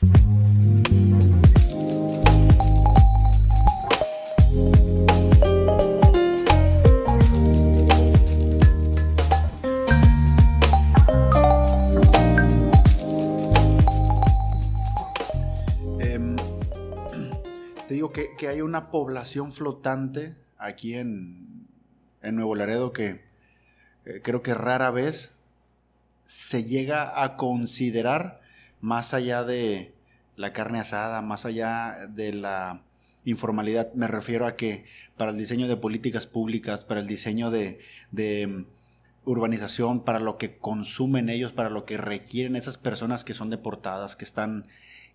que, hay una población flotante aquí en, Nuevo Laredo que eh, creo que rara vez se llega a considerar más allá de la carne asada, más allá de la informalidad. Me refiero a que para el diseño de políticas públicas, para el diseño de, mm, urbanización, para lo que consumen ellos, para lo que requieren esas personas que son deportadas, que están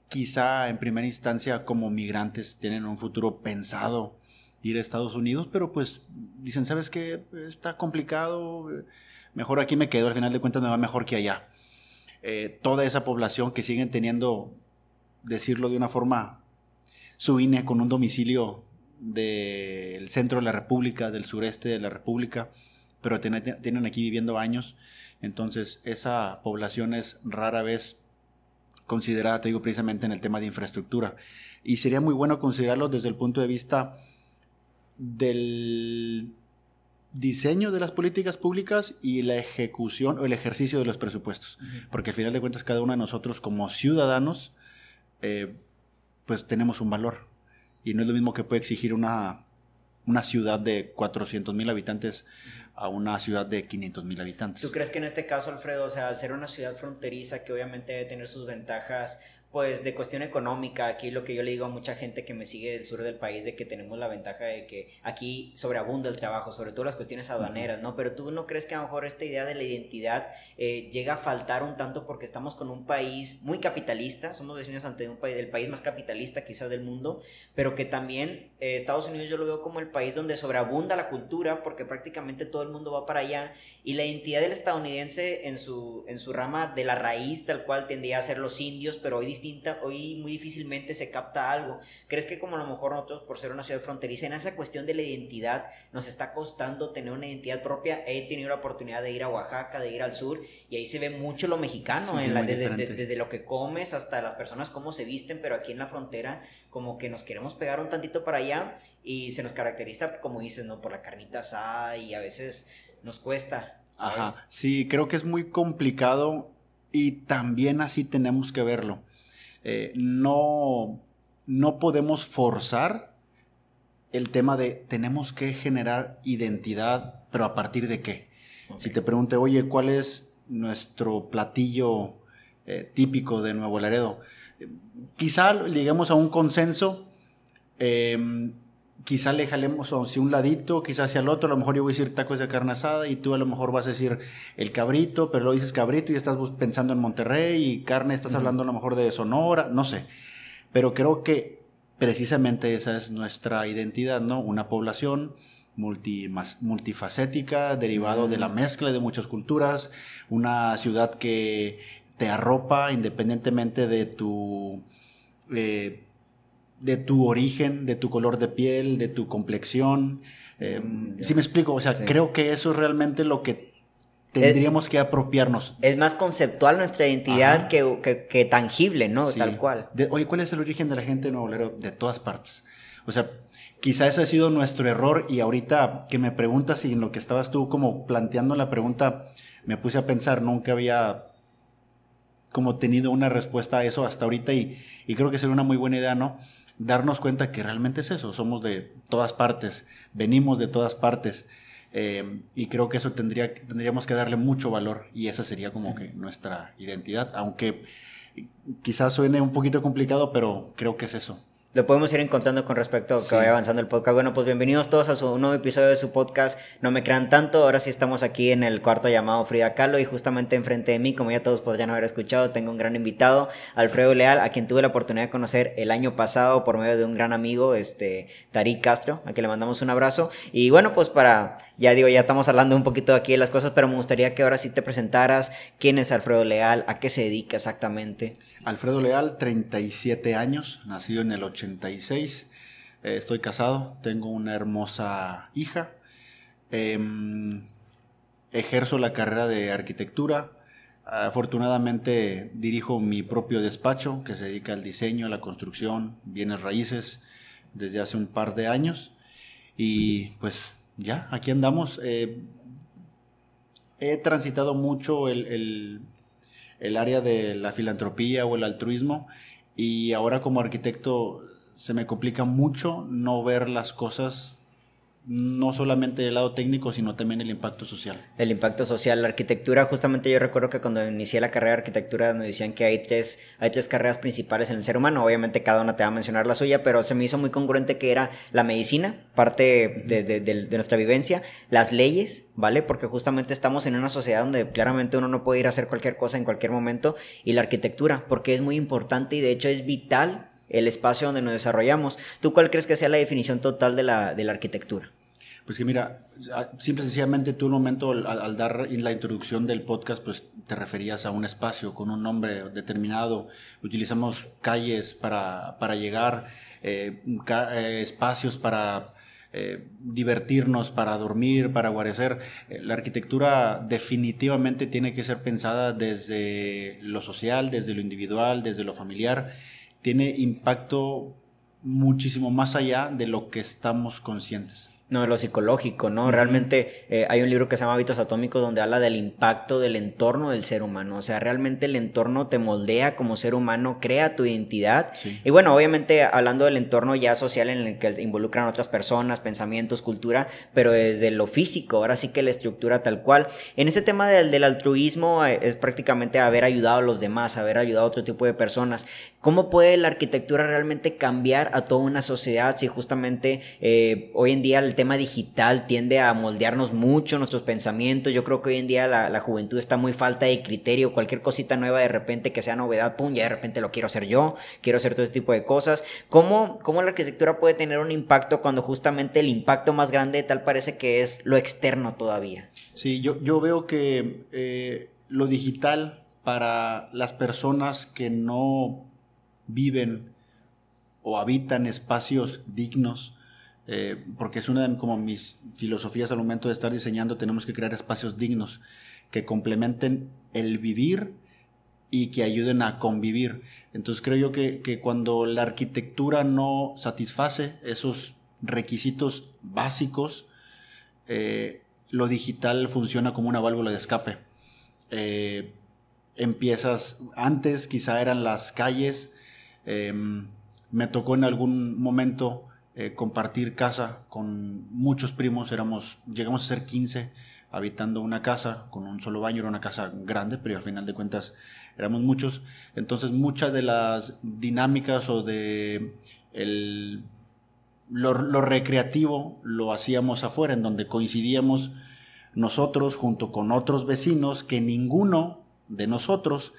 quizá en primera instancia como migrantes tienen un futuro pensado ir a Estados Unidos, pero pues dicen, ¿sabes qué? Está complicado, mejor aquí me quedo, al final de cuentas me va mejor que allá. Eh, toda esa población que siguen teniendo, decirlo de una forma suine, con un domicilio del centro de la República, del sureste de la República, pero tienen aquí viviendo años, entonces esa población es rara vez considerada, te digo, precisamente en el tema de infraestructura. Y sería muy bueno considerarlo desde el punto de vista del diseño de las políticas públicas y la ejecución o el ejercicio de los presupuestos. Porque al final de cuentas cada uno de nosotros como ciudadanos, eh, pues tenemos un valor. Y no es lo mismo que puede exigir una, una ciudad de 400 mil habitantes a una ciudad de 500 mil habitantes. ¿Tú crees que en este caso, Alfredo, o sea, al ser una ciudad fronteriza que obviamente debe tener sus ventajas, pues de cuestión económica, aquí lo que yo le digo a mucha gente que me sigue del sur del país, de que tenemos la ventaja de que aquí sobreabunda el trabajo, sobre todo las cuestiones aduaneras, ¿no? Pero tú no crees que a lo mejor esta idea de la identidad eh, llega a faltar un tanto porque estamos con un país muy capitalista, somos vecinos ante un país, del país más capitalista quizás del mundo, pero que también eh, Estados Unidos yo lo veo como el país donde sobreabunda la cultura porque prácticamente todo el mundo va para allá y la identidad del estadounidense en su, en su rama de la raíz tal cual tendría a ser los indios, pero hoy hoy muy difícilmente se capta algo. ¿Crees que como a lo mejor nosotros, por ser una ciudad fronteriza, en esa cuestión de la identidad, nos está costando tener una identidad propia? He tenido la oportunidad de ir a Oaxaca, de ir al sur, y ahí se ve mucho lo mexicano, en la, desde, desde, lo que comes hasta las personas cómo se visten, pero aquí en la frontera como que nos queremos pegar un tantito para allá y se nos caracteriza, como dices, ¿no? Por la carnita asada y a veces nos cuesta. Ajá, sí, creo que es muy complicado y también así tenemos que verlo. Eh, no, no podemos forzar el tema de tenemos que generar identidad, pero a partir de qué. Si te pregunte, oye, ¿cuál es nuestro platillo eh, típico de Nuevo Laredo? quizá lleguemos a un consenso, em, quizá le jalemos hacia un ladito, quizá hacia el otro, a lo mejor yo voy a decir tacos de carne asada y tú a lo mejor vas a decir el cabrito, pero lo dices cabrito y estás pensando en Monterrey y carne estás hablando a lo mejor de Sonora, no sé. Pero creo que precisamente esa es nuestra identidad, ¿no? Una población multifacética, derivado de la mezcla de muchas culturas, una ciudad que te arropa independientemente de tu... Eh, de tu origen, de tu color de piel, de tu complexión. Eh, mm, si me explico, o sea, creo que eso es realmente lo que tendríamos que apropiarnos. Es más conceptual nuestra identidad que, que, tangible, ¿no? Tal cual. oye, ¿cuál es el origen de la gente de Nuevo? De todas partes. O sea, quizá ese ha sido nuestro error y ahorita que me preguntas y en lo que estabas tú como planteando la pregunta, me puse a pensar, nunca había como tenido una respuesta a eso hasta ahorita y, y creo que sería una muy buena idea, ¿no? Darnos cuenta que realmente es eso, somos de todas partes, venimos de todas partes. Eh, y creo que eso tendría, tendríamos que darle mucho valor y esa sería como que nuestra identidad, aunque quizás suene un poquito complicado, pero creo que es eso lo podemos ir encontrando con respecto a que vaya avanzando el podcast. Bueno, pues bienvenidos todos a su nuevo episodio de su podcast. No me crean tanto. Ahora sí estamos aquí en el cuarto llamado Frida Kahlo y justamente enfrente de mí, como ya todos podrían haber escuchado, tengo un gran invitado, Alfredo Leal, a quien tuve la oportunidad de conocer el año pasado por medio de un gran amigo, este Tarik Castro, a quien le mandamos un abrazo. Y bueno, pues para, ya digo, ya estamos hablando un poquito aquí de las cosas, pero me gustaría que ahora sí te presentaras quién es Alfredo Leal, a qué se dedica exactamente. Alfredo Leal, 37 años, nacido en el 86. Eh, estoy casado, tengo una hermosa hija. Em, ejerzo la carrera de arquitectura. Afortunadamente dirijo mi propio despacho que se dedica al diseño, la construcción, bienes raíces desde hace un par de años y pues ya, aquí andamos. Eh, he transitado mucho el, el área de la filantropía o el altruismo y ahora como arquitecto se me complica mucho no ver las cosas no solamente del lado técnico, sino también el impacto social. El impacto social, la arquitectura, justamente yo recuerdo que cuando inicié la carrera de arquitectura nos decían que hay tres, hay tres carreras principales en el ser humano, obviamente cada una te va a mencionar la suya, pero se me hizo muy congruente que era la medicina, parte de, de nuestra vivencia, las leyes, ¿vale? Porque justamente estamos en una sociedad donde claramente uno no puede ir a hacer cualquier cosa en cualquier momento, y la arquitectura, porque es muy importante y de hecho es vital el espacio donde nos desarrollamos. ¿Tú cuál crees que sea la definición total de la, de la arquitectura? Pues que mira, simple y sencillamente tú un momento al, dar la introducción del podcast, pues te referías a un espacio con un nombre determinado. Utilizamos calles para, para llegar, eh, eh, espacios para eh, divertirnos, para dormir, para guarecer. la arquitectura definitivamente tiene que ser pensada desde lo social, desde lo individual, desde lo familiar tiene impacto muchísimo más allá de lo que estamos conscientes. No, de lo psicológico, ¿no? Realmente eh, hay un libro que se llama Hábitos Atómicos donde habla del impacto del entorno del ser humano. O sea, realmente el entorno te moldea como ser humano, crea tu identidad. Y bueno, obviamente hablando del entorno ya social en el que involucran otras personas, pensamientos, cultura, pero desde lo físico, ahora sí que la estructura tal cual. En este tema del, del altruismo eh, es prácticamente haber ayudado a los demás, haber ayudado a otro tipo de personas. ¿Cómo puede la arquitectura realmente cambiar a toda una sociedad si justamente eh, hoy en día el tema digital tiende a moldearnos mucho nuestros pensamientos? Yo creo que hoy en día la, juventud está muy falta de criterio, cualquier cosita nueva de repente que sea novedad, pum, ya de repente lo quiero hacer yo, quiero hacer todo este tipo de cosas. ¿Cómo, cómo la arquitectura puede tener un impacto cuando justamente el impacto más grande tal parece que es lo externo todavía? Sí, yo, yo veo que eh, lo digital para las personas que no viven o habitan espacios dignos, eh, porque es una de como mis filosofías al momento de estar diseñando, tenemos que crear espacios dignos que complementen el vivir y que ayuden a convivir. Entonces creo yo que, cuando la arquitectura no satisface esos requisitos básicos, eh, lo digital funciona como una válvula de escape. Eh, empiezas, antes quizá eran las calles, Em, me tocó en algún momento eh, compartir casa con muchos primos, éramos, llegamos a ser 15 habitando una casa con un solo baño, era una casa grande, pero al final de cuentas éramos muchos. Entonces muchas de las dinámicas o de el, lo, lo, recreativo lo hacíamos afuera, en donde coincidíamos nosotros junto con otros vecinos que ninguno de nosotros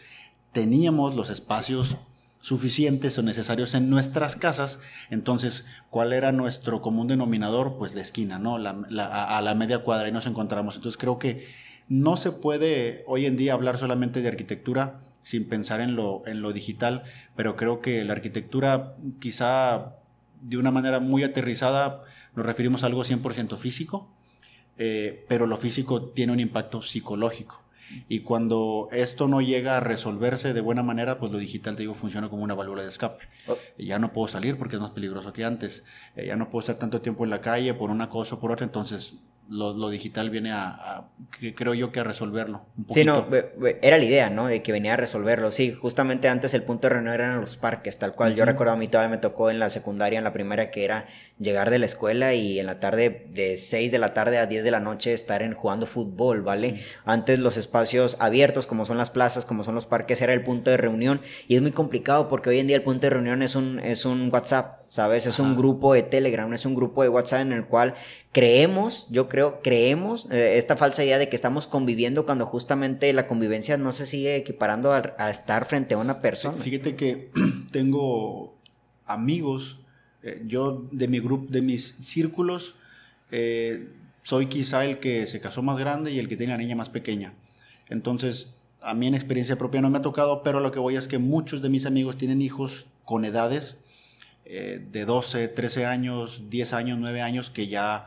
teníamos los espacios suficientes o necesarios en nuestras casas, entonces, ¿cuál era nuestro común denominador? Pues la esquina, ¿no? a, la media cuadra y nos encontramos. Entonces, creo que no se puede hoy en día hablar solamente de arquitectura sin pensar en lo, en lo digital, pero creo que la arquitectura quizá de una manera muy aterrizada nos referimos a algo 100% físico, eh, pero lo físico tiene un impacto psicológico. Y cuando esto no llega a resolverse de buena manera, pues lo digital, te digo, funciona como una válvula de escape. Oh. Ya no puedo salir porque es más peligroso que antes. Eh, ya no puedo estar tanto tiempo en la calle por una cosa o por otra. Entonces, lo, digital viene a, creo yo que a resolverlo. Un sí, no, era la idea, ¿no? De que venía a resolverlo. Sí, justamente antes el punto de reunión eran los parques, tal cual. Yo recuerdo a mí todavía me tocó en la secundaria, en la primera, que era llegar de la escuela y en la tarde, de 6 de la tarde a 10 de la noche, estar en jugando fútbol, ¿vale? Antes los espacios abiertos, como son las plazas, como son los parques, era el punto de reunión. Y es muy complicado porque hoy en día el punto de reunión es un, es un WhatsApp ¿sabes? Es un grupo de Telegram, es un grupo de WhatsApp en el cual creemos, yo creo, creemos eh, esta falsa idea de que estamos conviviendo cuando justamente la convivencia no se sigue equiparando a, estar frente a una persona. Fíjate que tengo amigos, eh, yo de mi grupo, de mis círculos, eh, soy quizá el que se casó más grande y el que tiene la niña más pequeña. Entonces, a mí en experiencia propia no me ha tocado, pero lo que voy es que muchos de mis amigos tienen hijos con edades eh, de 12, 13 años, 10 años, 9 años que ya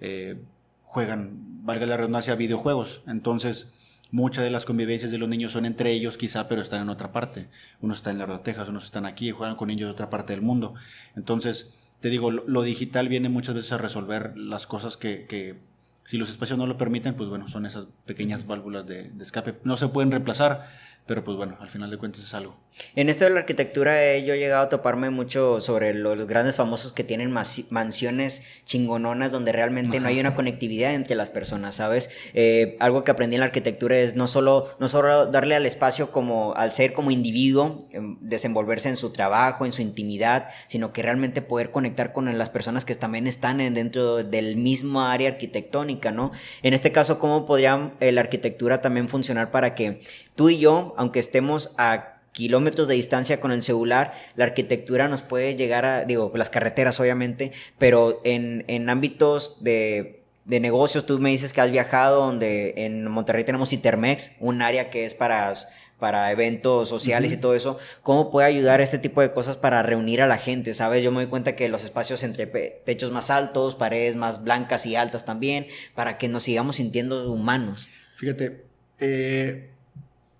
eh, juegan, valga la redundancia, videojuegos. Entonces, Muchas de las convivencias de los niños son entre ellos quizá, pero están en otra parte. Unos están en Laredo, Texas, unos están aquí, juegan con niños de otra parte del mundo. Entonces, te digo, lo, digital viene muchas veces a resolver las cosas que, que, si los espacios no lo permiten, pues bueno, son esas pequeñas válvulas de, de escape. No se pueden reemplazar, pero pues bueno, al final de cuentas es algo. En esto de la arquitectura eh, yo he llegado a toparme mucho sobre los grandes famosos que tienen mansiones chingononas donde realmente no hay una conectividad entre las personas, ¿sabes? Eh, algo que aprendí en la arquitectura es no solo, no solo darle al espacio como al ser como individuo, em, desenvolverse en su trabajo, en su intimidad, sino que realmente poder conectar con las personas que también están dentro del mismo área arquitectónica, ¿no? En este caso, ¿cómo podría eh, la arquitectura también funcionar para que tú y yo, aunque estemos a kilómetros de distancia con el celular, la arquitectura nos puede llegar a, digo, las carreteras obviamente, pero en, en ámbitos de, de, negocios, tú me dices que has viajado, donde en Monterrey tenemos Intermex, un área que es para, para eventos sociales y todo eso, ¿cómo puede ayudar este tipo de cosas para reunir a la gente? ¿Sabes? Yo me doy cuenta que los espacios entre techos más altos, paredes más blancas y altas también, para que nos sigamos sintiendo humanos. Fíjate, eh,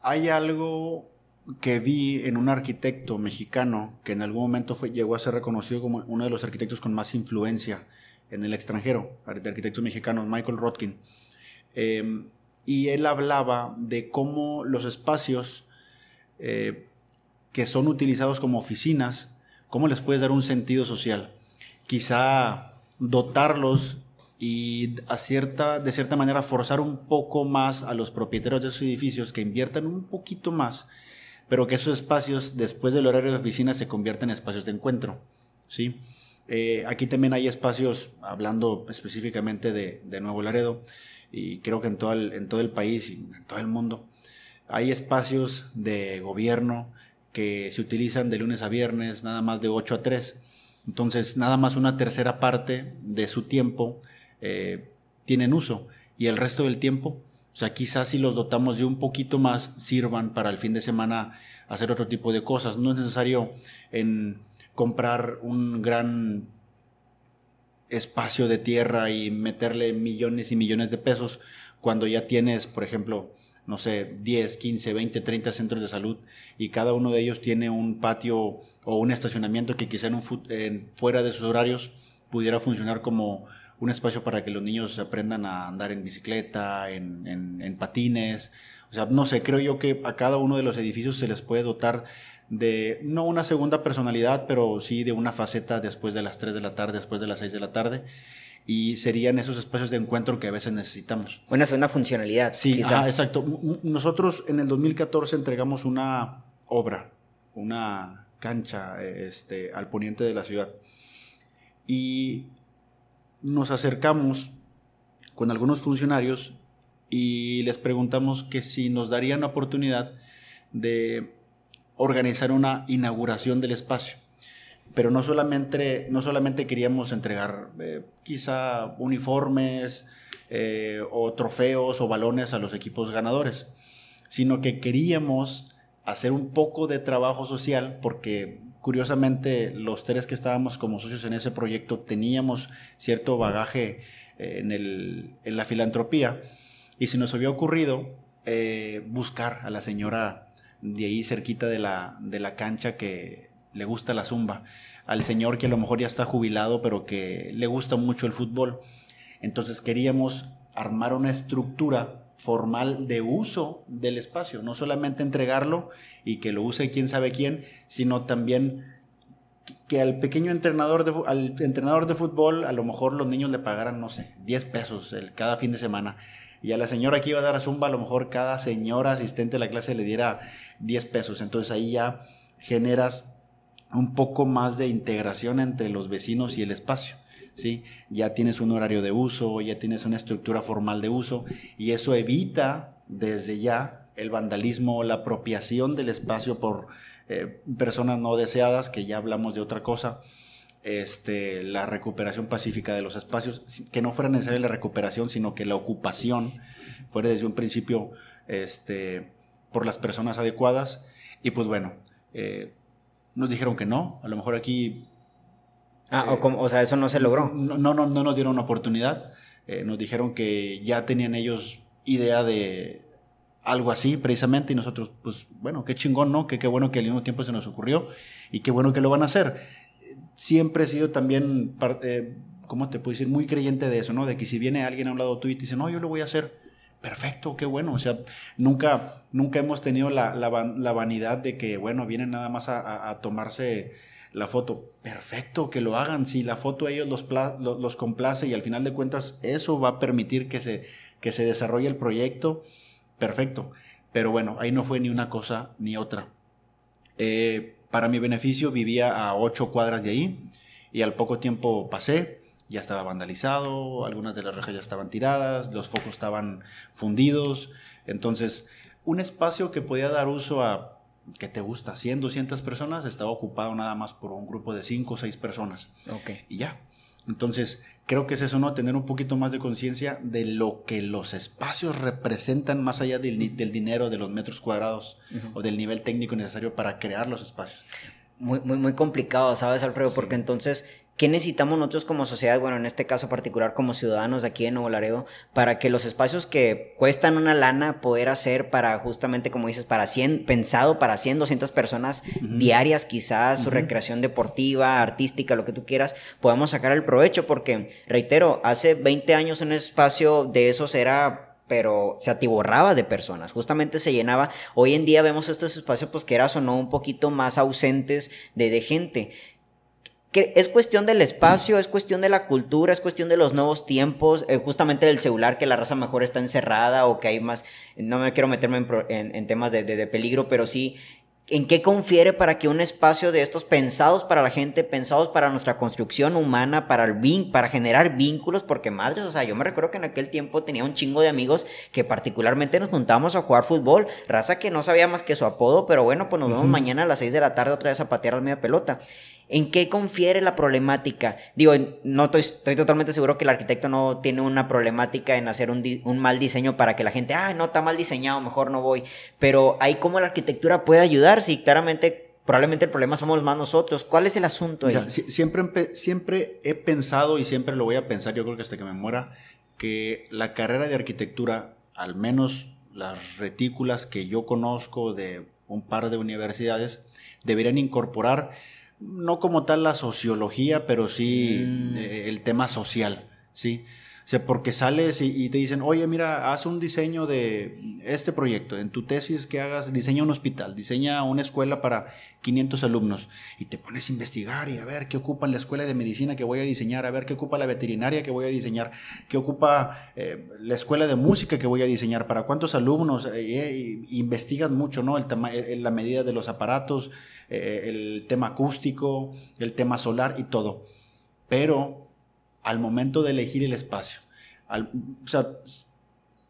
hay algo que vi en un arquitecto mexicano que en algún momento llegó a ser reconocido como uno de los arquitectos con más influencia en el extranjero, de arquitectos mexicanos, Michael Rotkin. Em, y él hablaba de cómo los espacios eh, que son utilizados como oficinas, cómo les puedes dar un sentido social. Quizá dotarlos y a de cierta manera forzar un poco más a los propietarios de esos edificios que inviertan un poquito más, pero que esos espacios después del horario de oficina se conviertan en espacios de encuentro. ¿sí? Eh, aquí también hay espacios, hablando específicamente de, de, Nuevo Laredo, y creo que en todo, el, en todo el país y en todo el mundo, hay espacios de gobierno que se utilizan de lunes a viernes, nada más de 8 a 3. Entonces, nada más una tercera parte de su tiempo eh, tienen uso y el resto del tiempo, o sea, quizás si los dotamos de un poquito más, sirvan para el fin de semana hacer otro tipo de cosas. No es necesario en comprar un gran espacio de tierra y meterle millones y millones de pesos cuando ya tienes, por ejemplo, no sé, 10, 15, 20, 30 centros de salud y cada uno de ellos tiene un patio o un estacionamiento que quizá en fuera de sus horarios pudiera funcionar como un espacio para que los niños aprendan a andar en bicicleta, en, patines. O sea, no sé, creo yo que a cada uno de los edificios se les puede dotar de, no una segunda personalidad, pero sí de una faceta después de las 3 de la tarde, después de las 6 de la tarde. Y serían esos espacios de encuentro que a veces necesitamos. Una segunda funcionalidad. Sí, exacto. Nosotros en el 2014 entregamos una obra, una cancha este, al poniente de la ciudad. Y nos acercamos con algunos funcionarios y les preguntamos que si nos darían la oportunidad de organizar una inauguración del espacio. Pero no solamente, no solamente queríamos entregar eh, quizá uniformes eh, o trofeos o balones a los equipos ganadores, sino que queríamos hacer un poco de trabajo social porque curiosamente los tres que estábamos como socios en ese proyecto teníamos cierto bagaje eh, en, la filantropía y se nos había ocurrido eh, buscar a la señora de ahí cerquita de la, de la cancha que le gusta la zumba, al señor que a lo mejor ya está jubilado pero que le gusta mucho el fútbol. Entonces queríamos armar una estructura formal de uso del espacio, no solamente entregarlo y que lo use quién sabe quién, sino también que al pequeño entrenador de, al entrenador de fútbol a lo mejor los niños le pagaran, no sé, 10 pesos el, cada fin de semana. Y a la señora que iba a dar a Zumba, a lo mejor cada señora asistente a la clase le diera 10 pesos. Entonces ahí ya generas un poco más de integración entre los vecinos y el espacio. ¿Sí? Ya tienes un horario de uso, ya tienes una estructura formal de uso y eso evita desde ya el vandalismo, la apropiación del espacio por eh, personas no deseadas, que ya hablamos de otra cosa, este, la recuperación pacífica de los espacios, que no fuera necesaria la recuperación, sino que la ocupación fuera desde un principio este, por las personas adecuadas. Y pues bueno, eh, nos dijeron que no, a lo mejor aquí Ah, o, eh, o, sea, eso no se logró. No, no, no, nos dieron oportunidad. Eh, nos dijeron que ya tenían ellos idea de algo así precisamente y nosotros, pues bueno, qué chingón, ¿no? Que qué bueno que al mismo tiempo se nos ocurrió y qué bueno que lo van a hacer. Siempre he sido también, eh, ¿cómo te puedo decir? Muy creyente de eso, ¿no? De que si viene alguien a un lado tuyo y te dice, no, yo lo voy a hacer, perfecto, qué bueno. O sea, nunca, nunca hemos tenido la, la, vanidad de que, bueno, vienen nada más a, tomarse la foto. Perfecto, que lo hagan. Si la foto a ellos los, los, complace y al final de cuentas eso va a permitir que se, que se desarrolle el proyecto, perfecto. Pero bueno, ahí no fue ni una cosa ni otra. Eh, para mi beneficio vivía a ocho cuadras de ahí y al poco tiempo pasé ya estaba vandalizado, algunas de las rejas ya estaban tiradas, los focos estaban fundidos. Entonces, un espacio que podía dar uso a, ¿qué te gusta? 100, 200 personas, estaba ocupado nada más por un grupo de 5 o 6 personas. Ok. Y ya. Entonces, creo que es eso, ¿no? Tener un poquito más de conciencia de lo que los espacios representan más allá del, dinero, de los metros cuadrados o del nivel técnico necesario para crear los espacios. Muy, muy, muy complicado, ¿sabes, Alfredo? Porque entonces ¿Qué necesitamos nosotros como sociedad, bueno, en este caso particular como ciudadanos aquí en Nuevo Laredo, para que los espacios que cuestan una lana poder hacer para justamente, como dices, para 100, pensado para 100, 200 personas diarias quizás, su recreación deportiva, artística, lo que tú quieras, podamos sacar el provecho? Porque, reitero, hace 20 años un espacio de esos era pero se atiborraba de personas, justamente se llenaba. Hoy en día vemos estos espacios, pues que eras o no, un poquito más ausentes de, de gente es cuestión del espacio, es cuestión de la cultura, es cuestión de los nuevos tiempos, eh, justamente del celular, que la raza mejor está encerrada o que hay más, no me quiero meterme en, temas de, peligro, pero sí, ¿en qué confiere para que un espacio de estos pensados para la gente, pensados para nuestra construcción humana, para, el para generar vínculos? Porque madres, o sea, yo me recuerdo que en aquel tiempo tenía un chingo de amigos que particularmente nos juntábamos a jugar fútbol, raza que no sabía más que su apodo, pero bueno, pues nos vemos mañana a las 6 de la tarde otra vez a patear la media pelota. ¿En qué confiere la problemática? Digo, no estoy, totalmente seguro que el arquitecto no tiene una problemática en hacer un, un, mal diseño para que la gente, ah, no, está mal diseñado, mejor no voy. Pero hay cómo la arquitectura puede ayudar si claramente, probablemente el problema somos más nosotros. ¿Cuál es el asunto ahí? siempre, siempre he pensado y siempre lo voy a pensar, yo creo que hasta que me muera, que la carrera de arquitectura, al menos las retículas que yo conozco de un par de universidades, deberían incorporar no como tal la sociología, pero sí mm. eh, el tema social, ¿sí? Sea, porque sales y, te dicen, oye, mira, haz un diseño de este proyecto. En tu tesis que hagas, diseña un hospital, diseña una escuela para 500 alumnos. Y te pones a investigar y a ver qué ocupa la escuela de medicina que voy a diseñar, a ver qué ocupa la veterinaria que voy a diseñar, qué ocupa eh, la escuela de música que voy a diseñar, para cuántos alumnos. Eh, investigas mucho, ¿no? El la medida de los aparatos, eh, el tema acústico, el tema solar y todo. Pero al momento de elegir el espacio, o sea,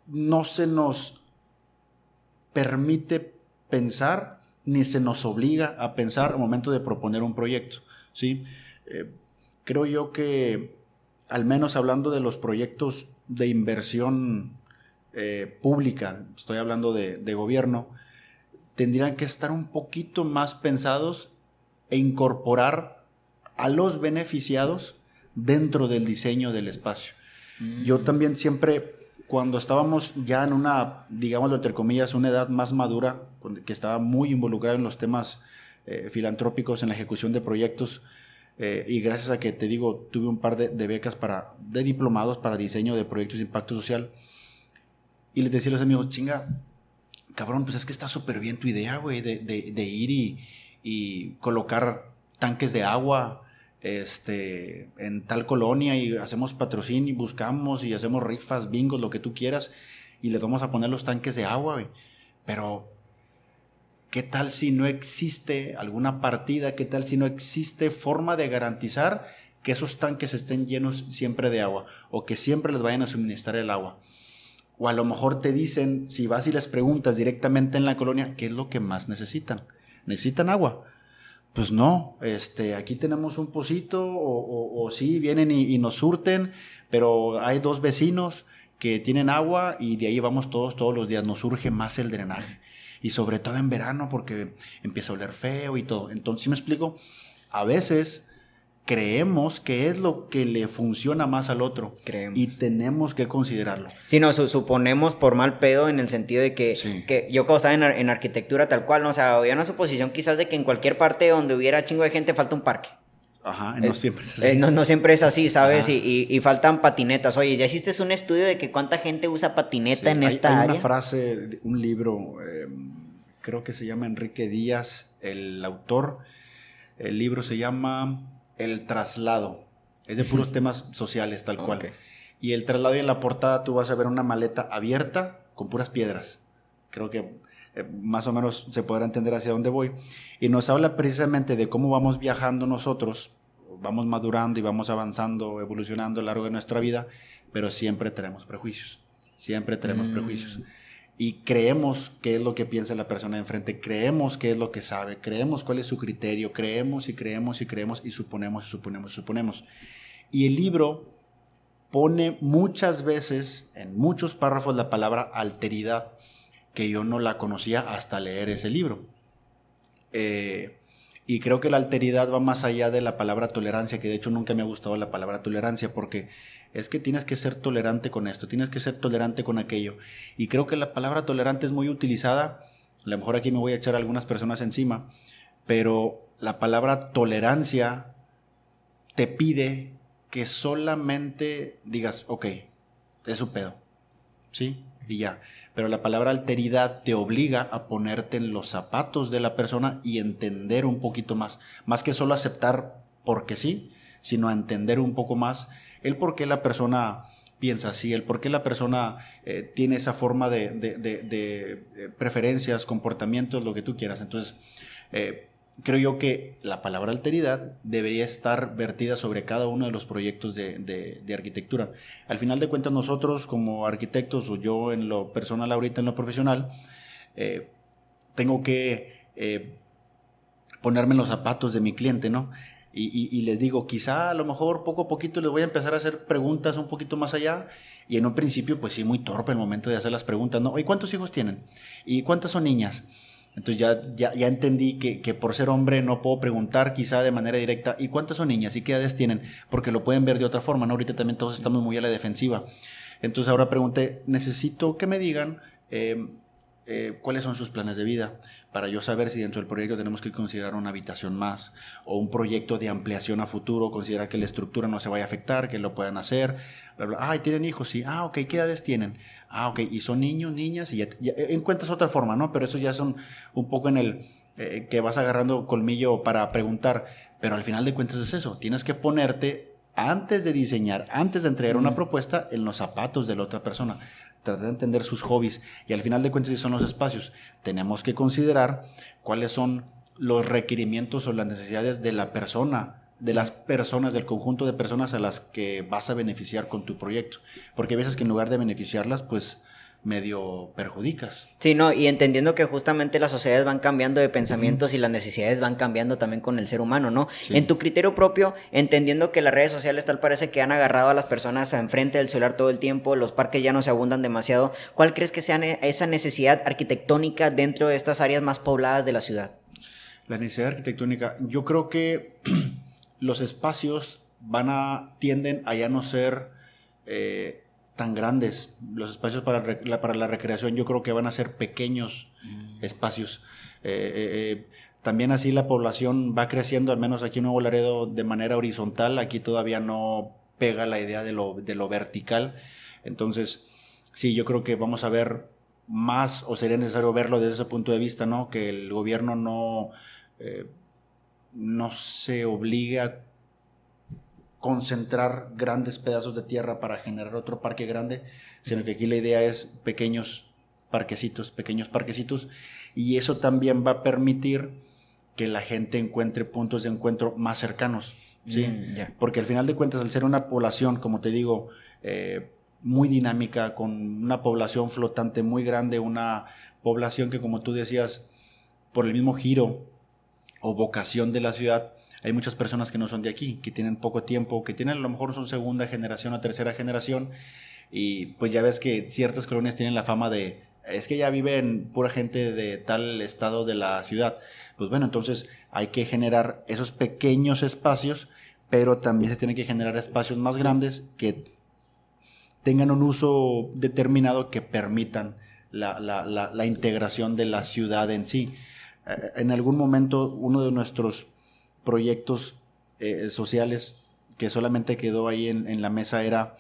no se nos permite pensar ni se nos obliga a pensar al momento de proponer un proyecto. ¿sí? Eh, creo yo que, al menos hablando de los proyectos de inversión eh, pública, estoy hablando de, de gobierno, tendrían que estar un poquito más pensados e incorporar a los beneficiados dentro del diseño del espacio. Yo mm. también siempre, cuando estábamos ya en una, digámoslo entre comillas, una edad más madura, que estaba muy involucrado en los temas eh, filantrópicos, en la ejecución de proyectos, eh, y gracias a que te digo, tuve un par de, becas para, de diplomados para diseño de proyectos de impacto social, y les decía a los amigos, chinga, cabrón, pues es que está súper bien tu idea, güey, de, ir y, colocar tanques de agua este, en tal colonia y hacemos patrocinio y buscamos y hacemos rifas, bingos, lo que tú quieras, y le vamos a poner los tanques de agua. Pero, ¿qué tal si no existe alguna partida? ¿Qué tal si no existe forma de garantizar que esos tanques estén llenos siempre de agua o que siempre les vayan a suministrar el agua? O a lo mejor te dicen, si vas y les preguntas directamente en la colonia, ¿qué es lo que más necesitan? ¿Necesitan agua? Pues no, este, aquí tenemos un pocito, o, o, sí, vienen y, nos surten, pero hay dos vecinos que tienen agua y de ahí vamos todos todos los días. Nos surge más el drenaje. Y sobre todo en verano porque empieza a oler feo y todo. Entonces, si me explico? A veces creemos que es lo que le funciona más al otro. Creemos. Y tenemos que considerarlo. Sí, no, suponemos por mal pedo en el sentido de que, que yo cuando estaba en, en, arquitectura tal cual, ¿no? o sea, había una suposición quizás de que en cualquier parte donde hubiera chingo de gente falta un parque. Ajá, no eh, siempre es así. Eh, no, siempre es así, ¿sabes? Y, y, faltan patinetas. Oye, ¿ya hiciste un estudio de que cuánta gente usa patineta en esta hay área? una frase, un libro, em, creo que se llama Enrique Díaz, el autor. El libro se llama El traslado. Es de puros temas sociales, tal cual. Y el traslado y en la portada tú vas a ver una maleta abierta con puras piedras. Creo que eh, más o menos se podrá entender hacia dónde voy. Y nos habla precisamente de cómo vamos viajando nosotros, vamos madurando y vamos avanzando, evolucionando a lo largo de nuestra vida, pero siempre tenemos prejuicios, siempre tenemos mm. prejuicios. Y creemos qué es lo que piensa la persona de enfrente, creemos qué es lo que sabe, creemos cuál es su criterio, creemos y creemos y creemos y suponemos y suponemos y suponemos. Y el libro pone muchas veces, en muchos párrafos, la palabra alteridad que yo no la conocía hasta leer ese libro. Eh, y creo que la alteridad va más allá de la palabra tolerancia, que de hecho nunca me ha gustado la palabra tolerancia, porque es que tienes que ser tolerante con esto, tienes que ser tolerante con aquello. Y creo que la palabra tolerante es muy utilizada, a lo mejor aquí me voy a echar a algunas personas encima, pero la palabra tolerancia te pide que solamente digas, ok, es su pedo, ¿sí? Y ya pero la palabra alteridad te obliga a ponerte en los zapatos de la persona y entender un poquito más, más que solo aceptar porque sí, sino a entender un poco más el por qué la persona piensa así, el por qué la persona eh, tiene esa forma de, eh, preferencias, comportamientos, lo que tú quieras. Entonces, eh, creo yo que la palabra alteridad debería estar vertida sobre cada uno de los proyectos de, arquitectura. Al final de cuentas, nosotros como arquitectos o yo en lo personal ahorita en lo profesional, eh, tengo que eh, ponerme en los zapatos de mi cliente, ¿no? Y, les digo, quizá a lo mejor poco a poquito les voy a empezar a hacer preguntas un poquito más allá. Y en un principio, pues sí, muy torpe el momento de hacer las preguntas, ¿no? ¿Y cuántos hijos tienen? ¿Y cuántas son niñas? Entonces ya, ya, entendí que, por ser hombre no puedo preguntar quizá de manera directa, ¿y cuántas son niñas? ¿Y qué edades tienen? Porque lo pueden ver de otra forma, ¿no? Ahorita también todos estamos muy a la defensiva. Entonces ahora pregunté, necesito que me digan em, eh, cuáles son sus planes de vida para yo saber si dentro del proyecto tenemos que considerar una habitación más o un proyecto de ampliación a futuro, considerar que la estructura no se vaya a afectar, que lo puedan hacer. Bla, Ay, tienen hijos, sí. Ah, ok, ¿qué edades tienen? Ah, ok, y son niños, niñas, y ya, encuentras otra forma, ¿no? Pero eso ya son un poco en el eh, que vas agarrando colmillo para preguntar, pero al final de cuentas es eso, tienes que ponerte antes de diseñar, antes de entregar una propuesta, en los zapatos de la otra persona, tratar de entender sus hobbies, y al final de cuentas si son los espacios, tenemos que considerar cuáles son los requerimientos o las necesidades de la persona de las personas, del conjunto de personas a las que vas a beneficiar con tu proyecto. Porque a veces que en lugar de beneficiarlas, pues medio perjudicas. Sí, no, y entendiendo que justamente las sociedades van cambiando de pensamientos y las necesidades van cambiando también con el ser humano, ¿no? En tu criterio propio, entendiendo que las redes sociales tal parece que han agarrado a las personas enfrente del celular todo el tiempo, los parques ya no se abundan demasiado, ¿cuál crees que sea esa necesidad arquitectónica dentro de estas áreas más pobladas de la ciudad? La necesidad arquitectónica, yo creo que los espacios van a, tienden a ya no ser eh, tan grandes. Los espacios para, la, para la recreación yo creo que van a ser pequeños mm. espacios. Eh, eh, también así la población va creciendo, al menos aquí en Nuevo Laredo, de manera horizontal. Aquí todavía no pega la idea de lo, de lo vertical. Entonces, sí, yo creo que vamos a ver más, o sería necesario verlo desde ese punto de vista, ¿no? Que el gobierno no no se obliga a concentrar grandes pedazos de tierra para generar otro parque grande, sino que aquí la idea es pequeños parquecitos, pequeños parquecitos, y eso también va a permitir que la gente encuentre puntos de encuentro más cercanos, ¿sí? Mm, Porque al final de cuentas, al ser una población, como te digo, eh, muy dinámica, con una población flotante muy grande, una población que, como tú decías, por el mismo giro o vocación de la ciudad, hay muchas personas que no son de aquí, que tienen poco tiempo, que tienen a lo mejor son segunda generación o tercera generación, y pues ya ves que ciertas colonias tienen la fama de, es que ya viven pura gente de tal estado de la ciudad. Pues bueno, entonces hay que generar esos pequeños espacios pero también se tienen que generar espacios más grandes que tengan un uso determinado que permitan la, integración de la ciudad en sí. Eh, en algún momento uno de nuestros proyectos eh, sociales que solamente quedó ahí en, la mesa era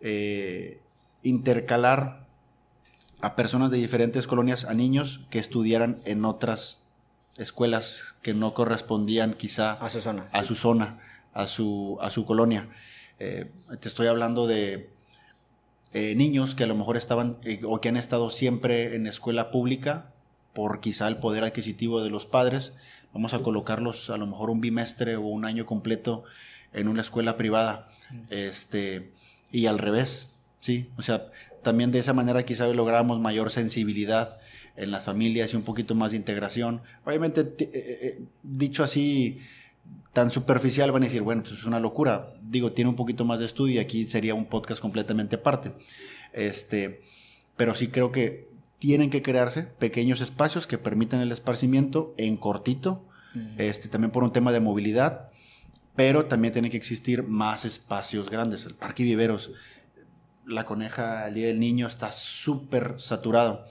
eh, intercalar a personas de diferentes colonias, a niños que estudiaran en otras escuelas que no correspondían quizá a su zona, a su, zona, a su, a su colonia. te estoy hablando de niños que a lo mejor estaban o que han estado siempre en escuela pública por quizá el poder adquisitivo de los padres, vamos a colocarlos a lo mejor un bimestre o un año completo en una escuela privada. Este, y al revés, sí, o sea, también de esa manera quizá logramos mayor sensibilidad en las familias y un poquito más de integración. Obviamente, eh, dicho así, tan superficial van a decir, bueno, pues es una locura. Digo, tiene un poquito más de estudio y aquí sería un podcast completamente aparte. Este, pero sí creo que tienen que crearse pequeños espacios que permitan el esparcimiento en cortito, este, también por un tema de movilidad, pero también tienen que existir más espacios grandes. El Parque Viveros, la coneja, el Día del Niño está súper saturado.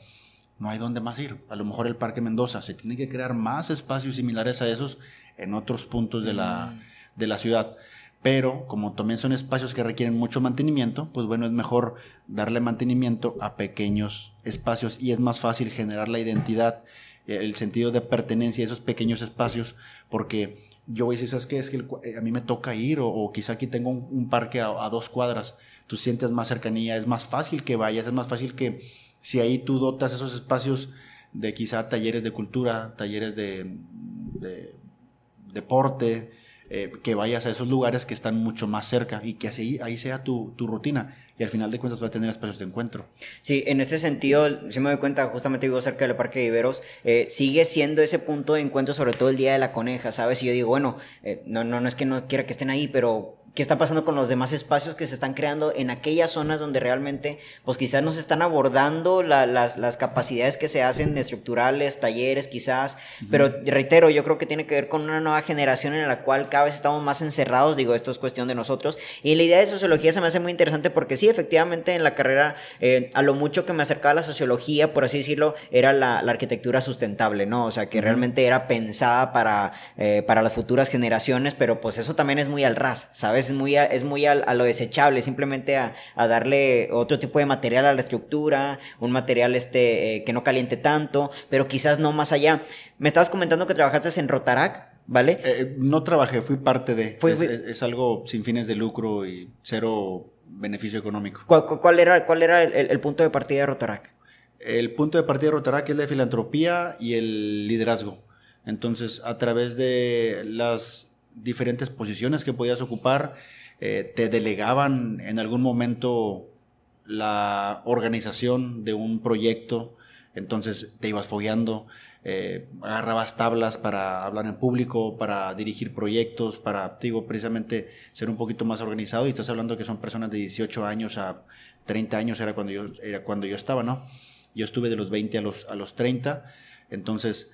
No hay dónde más ir. A lo mejor el Parque Mendoza. Se tienen que crear más espacios similares a esos en otros puntos de la, de la ciudad. Pero como también son espacios que requieren mucho mantenimiento, pues bueno, es mejor darle mantenimiento a pequeños espacios y es más fácil generar la identidad, eh, el sentido de pertenencia a esos pequeños espacios, porque yo voy a decir, ¿sabes qué? Es que eh, a mí me toca ir o, quizá aquí tengo un, parque a, dos cuadras, tú sientes más cercanía, es más fácil que vayas, es más fácil que si ahí tú dotas esos espacios de quizá talleres de cultura, talleres de deporte, eh, que vayas a esos lugares que están mucho más cerca y que así ahí sea tu, tu, rutina y al final de cuentas va a tener espacios de encuentro. Sí, en este sentido, si me doy cuenta, justamente vivo cerca del Parque de Iberos, eh, sigue siendo ese punto de encuentro, sobre todo el Día de la Coneja, ¿sabes? Y yo digo, bueno, eh, no, no, no es que no quiera que estén ahí, pero qué está pasando con los demás espacios que se están creando en aquellas zonas donde realmente, pues quizás no se están abordando las, las, capacidades que se hacen estructurales, talleres quizás, pero reitero, yo creo que tiene que ver con una nueva generación en la cual cada vez estamos más encerrados, digo, esto es cuestión de nosotros, y la idea de sociología se me hace muy interesante porque sí, efectivamente en la carrera, eh, a lo mucho que me acercaba a la sociología, por así decirlo, era la, arquitectura sustentable, ¿no? O sea, que realmente era pensada para, eh, para las futuras generaciones, pero pues eso también es muy al ras, ¿sabes? es muy, a, es muy a, lo desechable, simplemente a, darle otro tipo de material a la estructura, un material este, eh, que no caliente tanto, pero quizás no más allá. Me estabas comentando que trabajaste en Rotarac, ¿vale? Eh, no trabajé, fui parte de. es, algo sin fines de lucro y cero beneficio económico. ¿Cuál, era, cuál era el, punto de partida de Rotarac? El punto de partida de Rotarac es la filantropía y el liderazgo. Entonces, a través de las diferentes posiciones que podías ocupar, eh, te delegaban en algún momento la organización de un proyecto, entonces te ibas fogueando, eh, agarrabas tablas para hablar en público, para dirigir proyectos, para, digo, precisamente ser un poquito más organizado y estás hablando que son personas de 18 años a 30 años, era cuando yo, era cuando yo estaba, ¿no? Yo estuve de los 20 a los, a los 30, entonces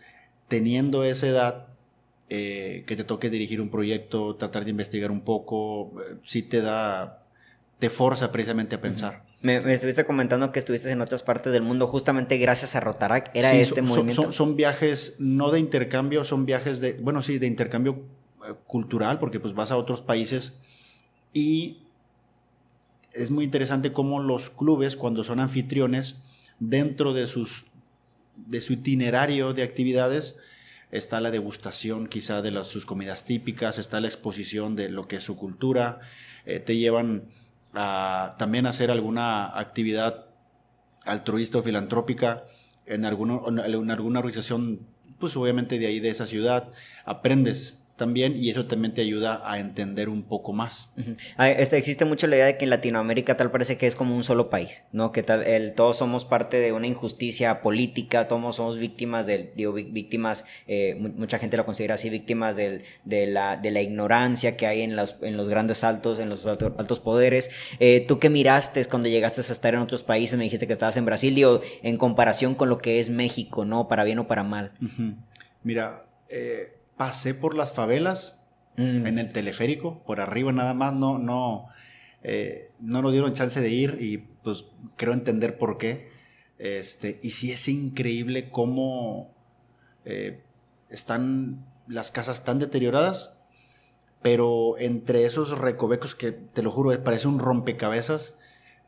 teniendo esa edad, eh, que te toque dirigir un proyecto, tratar de investigar un poco, eh, sí te da, te forza precisamente a pensar. Me, estuviste comentando que estuviste en otras partes del mundo justamente gracias a Rotarac. ¿Era este movimiento? Son, viajes no de intercambio, son viajes de, bueno, sí, de intercambio eh, cultural, porque pues vas a otros países y es muy interesante cómo los clubes, cuando son anfitriones, dentro de, sus, de su itinerario de actividades, está la degustación quizá de las, sus comidas típicas, está la exposición de lo que es su cultura, eh, te llevan a también hacer alguna actividad altruista o filantrópica en, alguno, en alguna organización, pues obviamente de ahí, de esa ciudad, aprendes también y eso también te ayuda a entender un poco más. Ah, este, existe mucho la idea de que en Latinoamérica tal parece que es como un solo país, ¿no? Que tal, el, todos somos parte de una injusticia política, todos somos víctimas del, digo, víctimas, eh, mucha gente lo considera así, víctimas del, de, la, de la ignorancia que hay en los, en los grandes altos, en los altos poderes. Eh, ¿Tú qué miraste cuando llegaste a estar en otros países? Me dijiste que estabas en Brasil, digo, en comparación con lo que es México, ¿no? Para bien o para mal. Mira, eh pasé por las favelas mm. en el teleférico, por arriba nada más, no, no, eh, no nos dieron chance de ir y pues creo entender por qué. Este, y sí es increíble cómo eh, están las casas tan deterioradas, pero entre esos recovecos que te lo juro, parece un rompecabezas,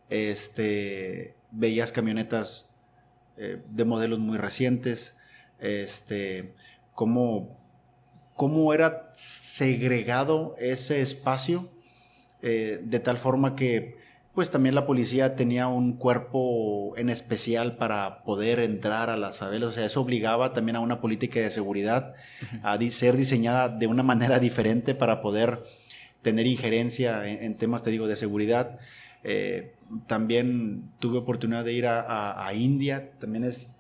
este, veías camionetas eh, de modelos muy recientes, este, cómo, cómo era segregado ese espacio eh, de tal forma que pues también la policía tenía un cuerpo en especial para poder entrar a las favelas, o sea, eso obligaba también a una política de seguridad a ser diseñada de una manera diferente para poder tener injerencia en, temas, te digo, de seguridad. Eh, también tuve oportunidad de ir a, a, India, también es,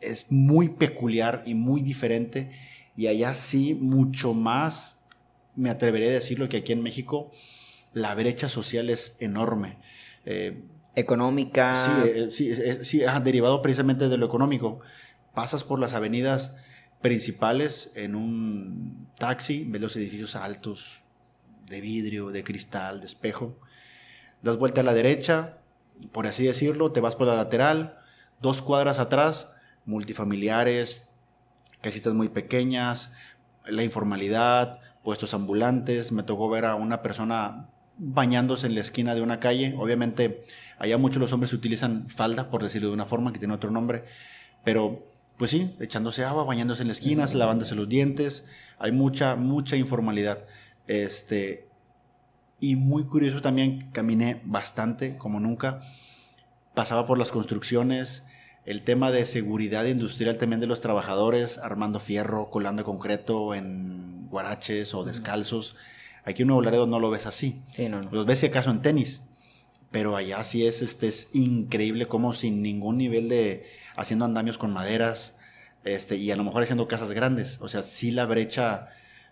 es muy peculiar y muy diferente, y allá sí mucho más, me atreveré a decirlo, que aquí en México la brecha social es enorme. Eh, Económica. Sí, eh, sí, sí derivado precisamente de lo económico. Pasas por las avenidas principales en un taxi, ves los edificios altos, de vidrio, de cristal, de espejo. Das vuelta a la derecha, por así decirlo, te vas por la lateral, dos cuadras atrás, multifamiliares, casitas muy pequeñas, la informalidad, puestos ambulantes. Me tocó ver a una persona bañándose en la esquina de una calle. Obviamente, allá muchos los hombres utilizan falda, por decirlo de una forma, que tiene otro nombre, pero pues sí, echándose agua, bañándose en las esquinas, lavándose los dientes. Hay mucha, mucha informalidad. Este, y muy curioso también, caminé bastante, como nunca. Pasaba por las construcciones, el tema de seguridad industrial también de los trabajadores, armando fierro, colando concreto en guaraches o descalzos. Aquí en Nuevo Laredo no lo ves así. Sí, no, Los ves si acaso en tenis. Pero allá sí es, este, es increíble como sin ningún nivel de haciendo andamios con maderas este, y a lo mejor haciendo casas grandes. O sea, sí la brecha,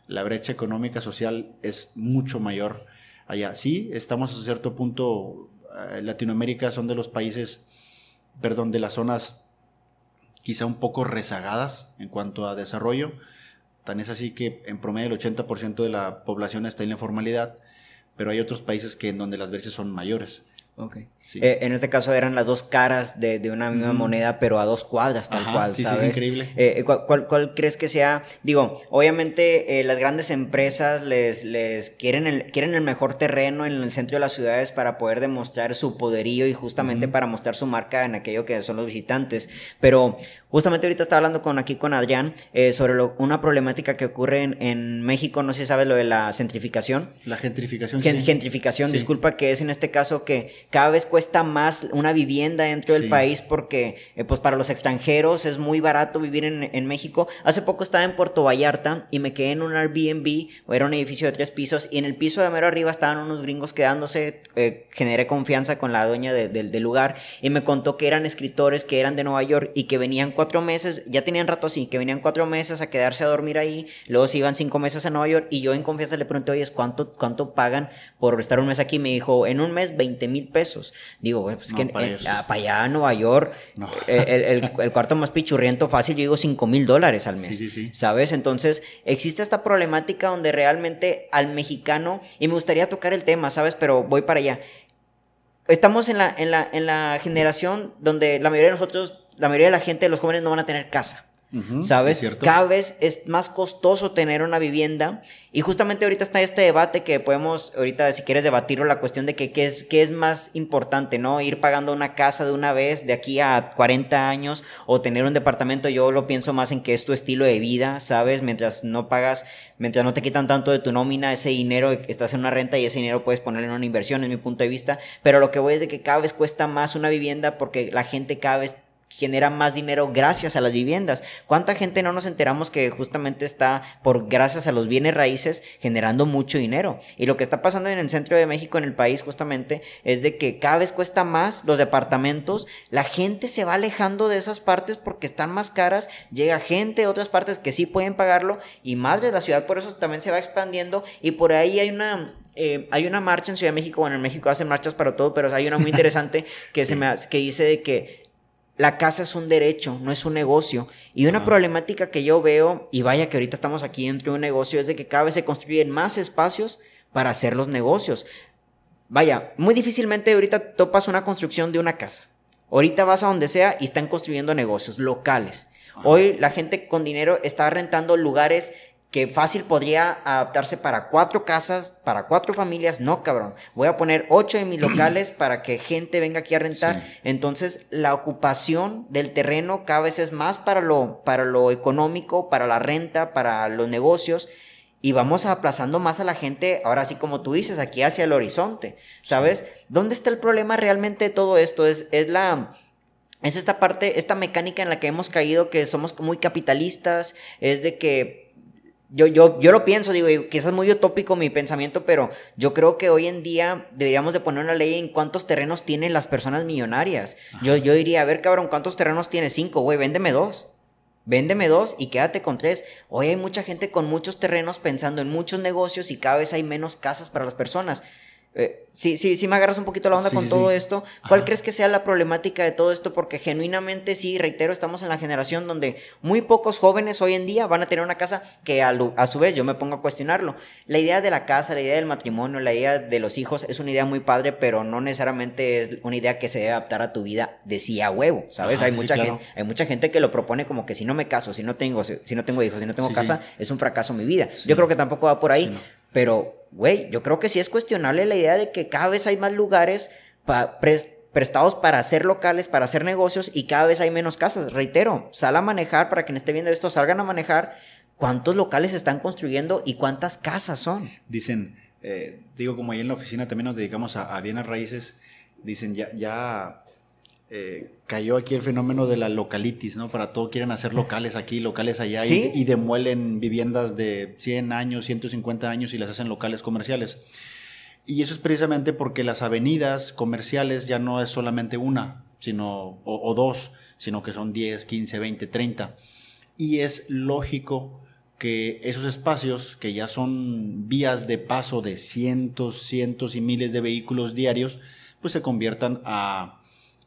la brecha económica social es mucho mayor allá. Sí, estamos a cierto punto, eh, Latinoamérica son de los países, perdón, de las zonas quizá un poco rezagadas en cuanto a desarrollo, Tan es así que en promedio el 80% de la población está en la informalidad, pero hay otros países que en donde las brechas son mayores. Ok. Eh, en este caso eran las dos caras de, una misma moneda, pero a dos cuadras, tal cual, ¿sabes? Sí, increíble. Eh, eh, ¿cuál, crees que sea? Digo, obviamente las grandes empresas les, les quieren, el, quieren el mejor terreno en el centro de las ciudades para poder demostrar su poderío y justamente para mostrar su marca en aquello que son los visitantes. Pero justamente ahorita estaba hablando con aquí con Adrián sobre una problemática que ocurre en, México, no sé si sabes lo de la centrificación. La gentrificación. Gentrificación, disculpa, que es en este caso que cada vez cuesta más una vivienda dentro del país porque eh, pues para los extranjeros es muy barato vivir en, México. Hace poco estaba en Puerto Vallarta y me quedé en un Airbnb, o era un edificio de tres pisos, y en el piso de mero arriba estaban unos gringos quedándose, eh, generé confianza con la dueña del lugar y me contó que eran escritores que eran de Nueva York y que venían cuatro meses, ya tenían rato así, que venían cuatro meses a quedarse a dormir ahí, luego se iban cinco meses a Nueva York y yo en confianza le pregunté, oye, ¿cuánto, cuánto pagan por estar un mes aquí? Me dijo, en un mes 20 mil pesos. Digo, pues que para, allá a Nueva York, eh, el, cuarto más pichurriento fácil, yo digo 5 mil dólares al mes. ¿Sabes? Entonces, existe esta problemática donde realmente al mexicano, y me gustaría tocar el tema, ¿sabes? Pero voy para allá. Estamos en la, en la, en la generación donde la mayoría de nosotros, la mayoría de la gente, los jóvenes no van a tener casa. ¿Sabes? Cada vez es más costoso tener una vivienda y justamente ahorita está este debate que podemos, ahorita si quieres debatirlo, la cuestión de que qué es, qué es más importante, ¿no? Ir pagando una casa de una vez de aquí a 40 años o tener un departamento, yo lo pienso más en que es tu estilo de vida, ¿sabes? Mientras no pagas, mientras no te quitan tanto de tu nómina, ese dinero, estás en una renta y ese dinero puedes ponerlo en una inversión, en mi punto de vista, pero lo que voy es de que cada vez cuesta más una vivienda porque la gente cada vez genera más dinero gracias a las viviendas. ¿Cuánta gente no nos enteramos que justamente está por gracias a los bienes raíces generando mucho dinero? Y lo que está pasando en el centro de México, en el país justamente, es de que cada vez cuesta más los departamentos, la gente se va alejando de esas partes porque están más caras, llega gente de otras partes que sí pueden pagarlo y más de la ciudad por eso también se va expandiendo y por ahí hay una eh, hay una marcha en Ciudad de México, bueno, en México hacen marchas para todo, pero hay una muy interesante que, se me, que dice de que la casa es un derecho, no es un negocio. Y una problemática que yo veo, y vaya que ahorita estamos aquí dentro de un negocio, es de que cada vez se construyen más espacios para hacer los negocios. Vaya, muy difícilmente ahorita topas una construcción de una casa. Ahorita vas a donde sea y están construyendo negocios locales. Hoy la gente con dinero está rentando lugares que fácil podría adaptarse para cuatro casas, para cuatro familias. No, cabrón. Voy a poner ocho de mis locales para que gente venga aquí a rentar. Entonces, la ocupación del terreno cada vez es más para lo, para lo económico, para la renta, para los negocios. Y vamos aplazando más a la gente, ahora sí como tú dices, aquí hacia el horizonte. ¿Sabes? ¿Dónde está el problema realmente de todo esto? Es, es la es esta parte, esta mecánica en la que hemos caído, que somos muy capitalistas, es de que yo, yo, yo lo pienso, digo, quizás es muy utópico mi pensamiento, pero yo creo que hoy en día deberíamos de poner una ley en cuántos terrenos tienen las personas millonarias. Yo, yo diría, a ver, cabrón, ¿cuántos terrenos tienes? Cinco, güey, véndeme dos. Véndeme dos y quédate con tres. Hoy hay mucha gente con muchos terrenos pensando en muchos negocios y cada vez hay menos casas para las personas. Eh, sí, sí, sí me agarras un poquito la onda con todo esto. ¿Cuál crees que sea la problemática de todo esto? Porque genuinamente, sí, reitero, estamos en la generación donde muy pocos jóvenes hoy en día van a tener una casa que a, a, su vez yo me pongo a cuestionarlo. La idea de la casa, la idea del matrimonio, la idea de los hijos es una idea muy padre, pero no necesariamente es una idea que se debe adaptar a tu vida de sí a huevo, ¿sabes? hay, mucha gente, hay mucha gente que lo propone como que si no me caso, si no tengo, si, no tengo hijos, si no tengo casa, es un fracaso mi vida. Yo creo que tampoco va por ahí. Pero, güey, yo creo que sí es cuestionable la idea de que cada vez hay más lugares prestados para hacer locales, para hacer negocios y cada vez hay menos casas. Reitero, sal a manejar, para quien esté viendo esto, salgan a manejar cuántos locales están construyendo y cuántas casas son. Dicen, eh, digo, como ahí en la oficina también nos dedicamos a, a bienes raíces, dicen, ya, ya eh, cayó aquí el fenómeno de la localitis, ¿no? Para todo quieren hacer locales aquí, locales allá y, demuelen viviendas de 100 años, 150 años y las hacen locales comerciales. Y eso es precisamente porque las avenidas comerciales ya no es solamente una, sino, o, dos, sino que son 10, 15, 20, 30. Y es lógico que esos espacios, que ya son vías de paso de cientos, cientos y miles de vehículos diarios, pues se conviertan a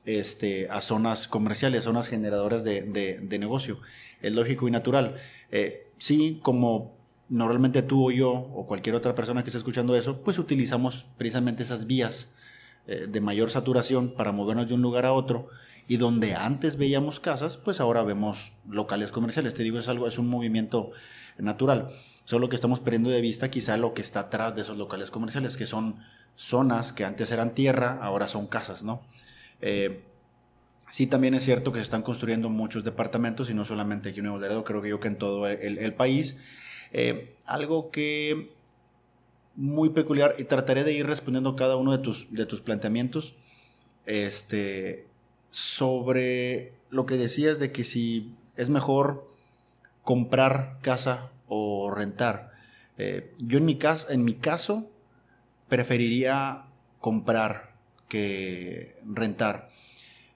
este, a zonas comerciales, zonas generadoras de, negocio. Es lógico y natural. Eh, sí, como normalmente tú o yo o cualquier otra persona que esté escuchando eso, pues utilizamos precisamente esas vías eh, de mayor saturación para movernos de un lugar a otro y donde antes veíamos casas, pues ahora vemos locales comerciales. Te digo, es algo, es un movimiento natural. Solo que estamos perdiendo de vista quizá lo que está atrás de esos locales comerciales, que son zonas que antes eran tierra, ahora son casas, ¿no? Eh, sí, también es cierto que se están construyendo muchos departamentos y no solamente aquí en Nuevo Laredo, creo que yo que en todo el, país. Eh, algo que muy peculiar y trataré de ir respondiendo cada uno de tus, de tus planteamientos este, sobre lo que decías de que si es mejor comprar casa o rentar. Eh, yo en mi, en mi caso preferiría comprar que rentar.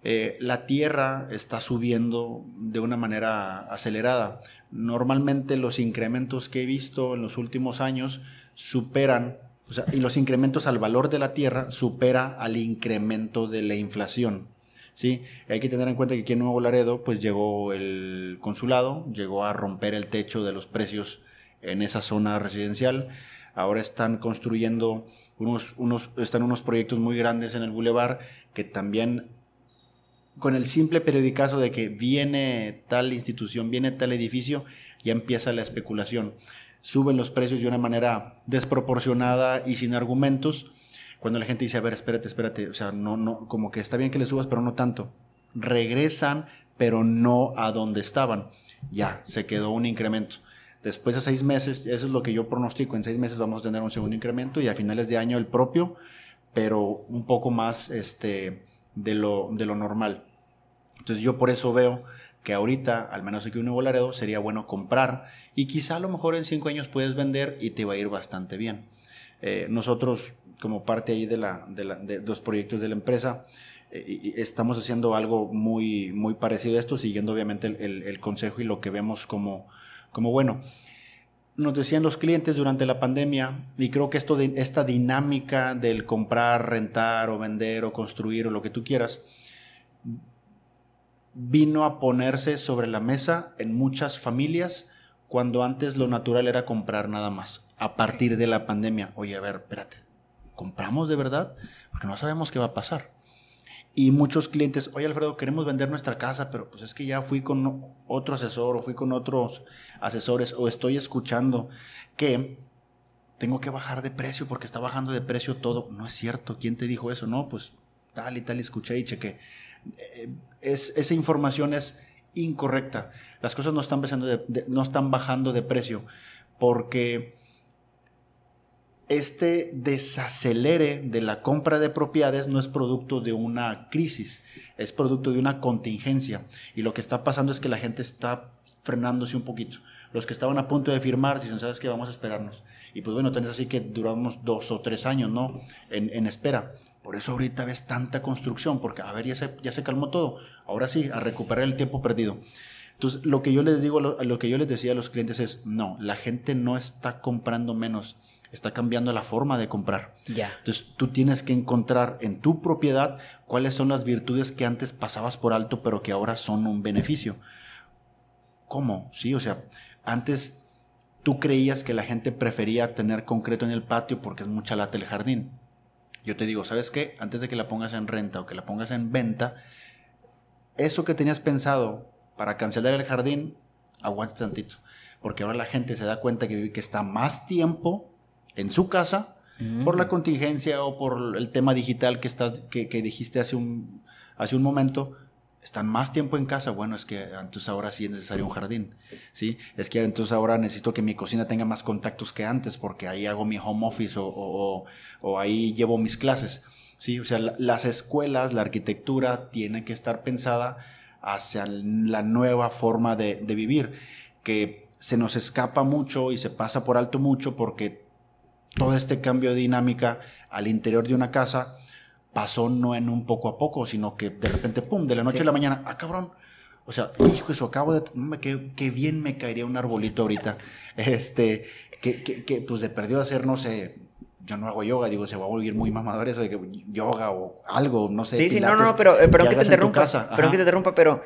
Eh, la tierra está subiendo de una manera acelerada. Normalmente los incrementos que he visto en los últimos años superan, o sea, y los incrementos al valor de la tierra supera al incremento de la inflación. ¿sí? Hay que tener en cuenta que aquí en Nuevo Laredo pues llegó el consulado, llegó a romper el techo de los precios en esa zona residencial. Ahora están construyendo unos, están unos proyectos muy grandes en el bulevar que también con el simple periodicazo de que viene tal institución, viene tal edificio, ya empieza la especulación. Suben los precios de una manera desproporcionada y sin argumentos. Cuando la gente dice, a ver, espérate, espérate, o sea, no, no, como que está bien que le subas, pero no tanto. Regresan, pero no a donde estaban. Ya, se quedó un incremento. Después de seis meses, eso es lo que yo pronostico, en seis meses vamos a tener un segundo incremento y a finales de año el propio, pero un poco más este, de, lo, de lo normal. Entonces yo por eso veo que ahorita, al menos aquí en Nuevo Laredo, sería bueno comprar y quizá a lo mejor en cinco años puedes vender y te va a ir bastante bien. Eh, nosotros, como parte ahí de, la, de, los proyectos de la empresa, eh, estamos haciendo algo muy, muy parecido a esto, siguiendo obviamente el, el consejo y lo que vemos como como bueno. Nos decían los clientes durante la pandemia, y creo que esto esta dinámica del comprar, rentar o vender o construir o lo que tú quieras, vino a ponerse sobre la mesa en muchas familias cuando antes lo natural era comprar nada más. A partir de la pandemia, oye, a ver, espérate, ¿compramos de verdad? Porque no sabemos qué va a pasar. Y muchos clientes, oye Alfredo, queremos vender nuestra casa, pero pues es que ya fui con otro asesor o fui con otros asesores o estoy escuchando que tengo que bajar de precio porque está bajando de precio todo. No es cierto. ¿Quién te dijo eso? No, pues tal y tal escuché y chequé. Eh, es, esa información es incorrecta. Las cosas no están bajando de precio porque este desacelere de la compra de propiedades no es producto de una crisis, es producto de una contingencia. Y lo que está pasando es que la gente está frenándose un poquito. Los que estaban a punto de firmar dicen, ¿sabes qué? Vamos a esperarnos. Y pues bueno, tenés así que duramos dos o tres años, ¿no? En, espera. Por eso ahorita ves tanta construcción, porque a ver, ya se, ya se calmó todo. Ahora sí, a recuperar el tiempo perdido. Entonces, lo que yo les digo, lo, lo que yo les decía a los clientes es, no, la gente no está comprando menos, está cambiando la forma de comprar. Ya. Entonces, tú tienes que encontrar en tu propiedad cuáles son las virtudes que antes pasabas por alto, pero que ahora son un beneficio. ¿Cómo? Sí, o sea, antes tú creías que la gente prefería tener concreto en el patio porque es mucha lata el jardín. Yo te digo, ¿sabes qué? Antes de que la pongas en renta o que la pongas en venta, eso que tenías pensado para cancelar el jardín, aguante tantito. Porque ahora la gente se da cuenta que, que está más tiempo en su casa por la mm. contingencia o por el tema digital que, estás, que, que dijiste hace un, hace un momento están más tiempo en casa, bueno, es que entonces ahora sí es necesario un jardín, ¿sí? Es que entonces ahora necesito que mi cocina tenga más contactos que antes porque ahí hago mi home office o, ahí llevo mis clases, ¿sí? O sea, las escuelas, la arquitectura tiene que estar pensada hacia la nueva forma de, de vivir, que se nos escapa mucho y se pasa por alto mucho porque todo este cambio de dinámica al interior de una casa pasó no en un poco a poco, sino que de repente, pum, de la noche a la mañana, ah, cabrón. O sea, hijo, eso acabo de. Qué, qué bien me caería un arbolito ahorita. Este, que, que, que, pues de perdió hacer, no sé, yo no hago yoga, digo, se va a volver muy mamador eso de que yoga o algo, no sé. Sí, sí, no, no, pero, eh, pero que, te interrumpa. Pero que te interrumpa, pero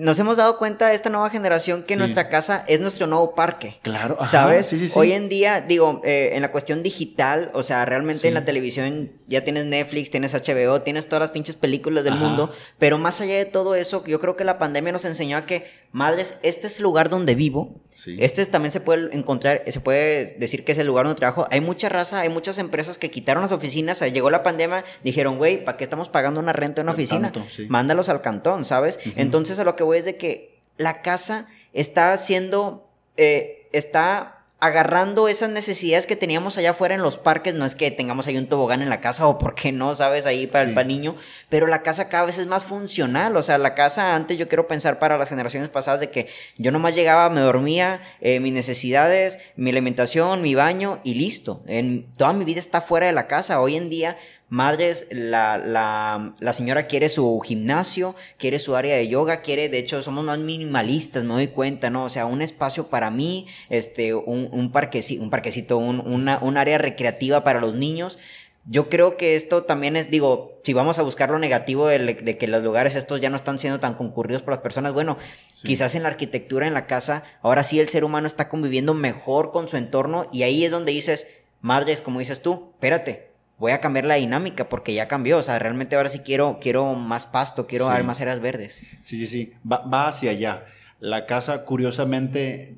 nos hemos dado cuenta de esta nueva generación que nuestra casa es nuestro nuevo parque. Claro. ¿Sabes? Sí, sí, Hoy en día, digo, eh, en la cuestión digital, o sea, realmente en la televisión ya tienes Netflix, tienes HBO, tienes todas las pinches películas del mundo, pero más allá de todo eso, yo creo que la pandemia nos enseñó a que, madres, este es el lugar donde vivo. Este también se puede encontrar, se puede decir que es el lugar donde trabajo. Hay mucha raza, hay muchas empresas que quitaron las oficinas, llegó la pandemia, dijeron, güey, ¿para qué estamos pagando una renta en una oficina? Mándalos al cantón, ¿sabes? Entonces a lo que es de que la casa está haciendo, eh, está agarrando esas necesidades que teníamos allá afuera en los parques, no es que tengamos ahí un tobogán en la casa o por qué no, sabes, ahí para el niño, pero la casa cada vez es más funcional, o sea, la casa antes yo quiero pensar para las generaciones pasadas de que yo nomás llegaba, me dormía, eh, mis necesidades, mi alimentación, mi baño y listo, en, toda mi vida está fuera de la casa, hoy en día Madres, la, la, la, señora quiere su gimnasio, quiere su área de yoga, quiere, de hecho, somos más minimalistas, me doy cuenta, ¿no? O sea, un espacio para mí, este, un, un, parquecito, un, parquecito un, una, un área recreativa para los niños. Yo creo que esto también es, digo, si vamos a buscar lo negativo de, de, que los lugares estos ya no están siendo tan concurridos por las personas, bueno, quizás en la arquitectura, en la casa, ahora sí el ser humano está conviviendo mejor con su entorno y ahí es donde dices, madres, como dices tú, espérate, voy a cambiar la dinámica porque ya cambió. O sea, realmente ahora sí quiero, quiero más pasto, quiero más áreas verdes. Sí, sí, sí. Va, hacia allá. La casa, curiosamente,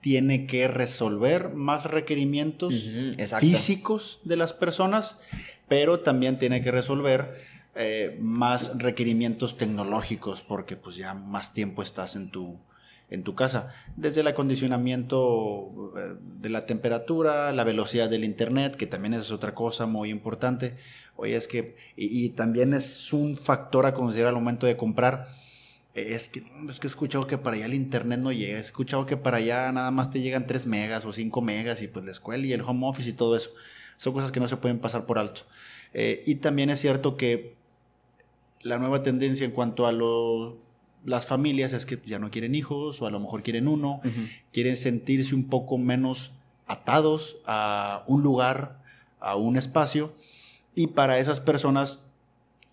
tiene que resolver más requerimientos físicos de las personas, pero también tiene que resolver eh, más requerimientos tecnológicos porque pues ya más tiempo estás en tu, en tu casa, desde el acondicionamiento eh, de la temperatura, la velocidad del internet, que también es otra cosa muy importante. Oye, es que, y, también es un factor a considerar al momento de comprar. Es que, es que he escuchado que para allá el internet no llega, he escuchado que para allá nada más te llegan 3 megas o 5 megas y pues la escuela y el home office y todo eso. Son cosas que no se pueden pasar por alto. Eh, y también es cierto que la nueva tendencia en cuanto a lo las familias es que ya no quieren hijos o a lo mejor quieren uno, quieren sentirse un poco menos atados a un lugar, a un espacio y para esas personas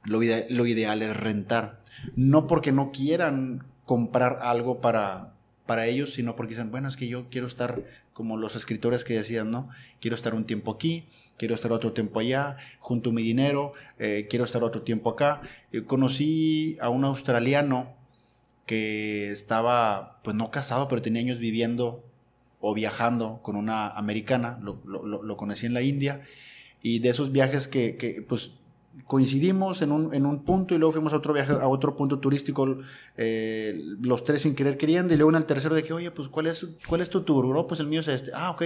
lo, lo ideal es rentar. No porque no quieran comprar algo para, para ellos, sino porque dicen, bueno, es que yo quiero estar como los escritores que decían, ¿no? Quiero estar un tiempo aquí, quiero estar otro tiempo allá, junto mi dinero, eh, quiero estar otro tiempo acá. conocí a un australiano que estaba, pues no casado, pero tenía años viviendo o viajando con una americana, lo, conocí en la India, y de esos viajes que, pues coincidimos en un, en un, punto y luego fuimos a otro viaje, a otro punto turístico, eh, los tres sin querer queriendo, y luego en el tercero que, oye, pues, ¿cuál es, cuál es tu tour? No, pues el mío es este. Ah, ok.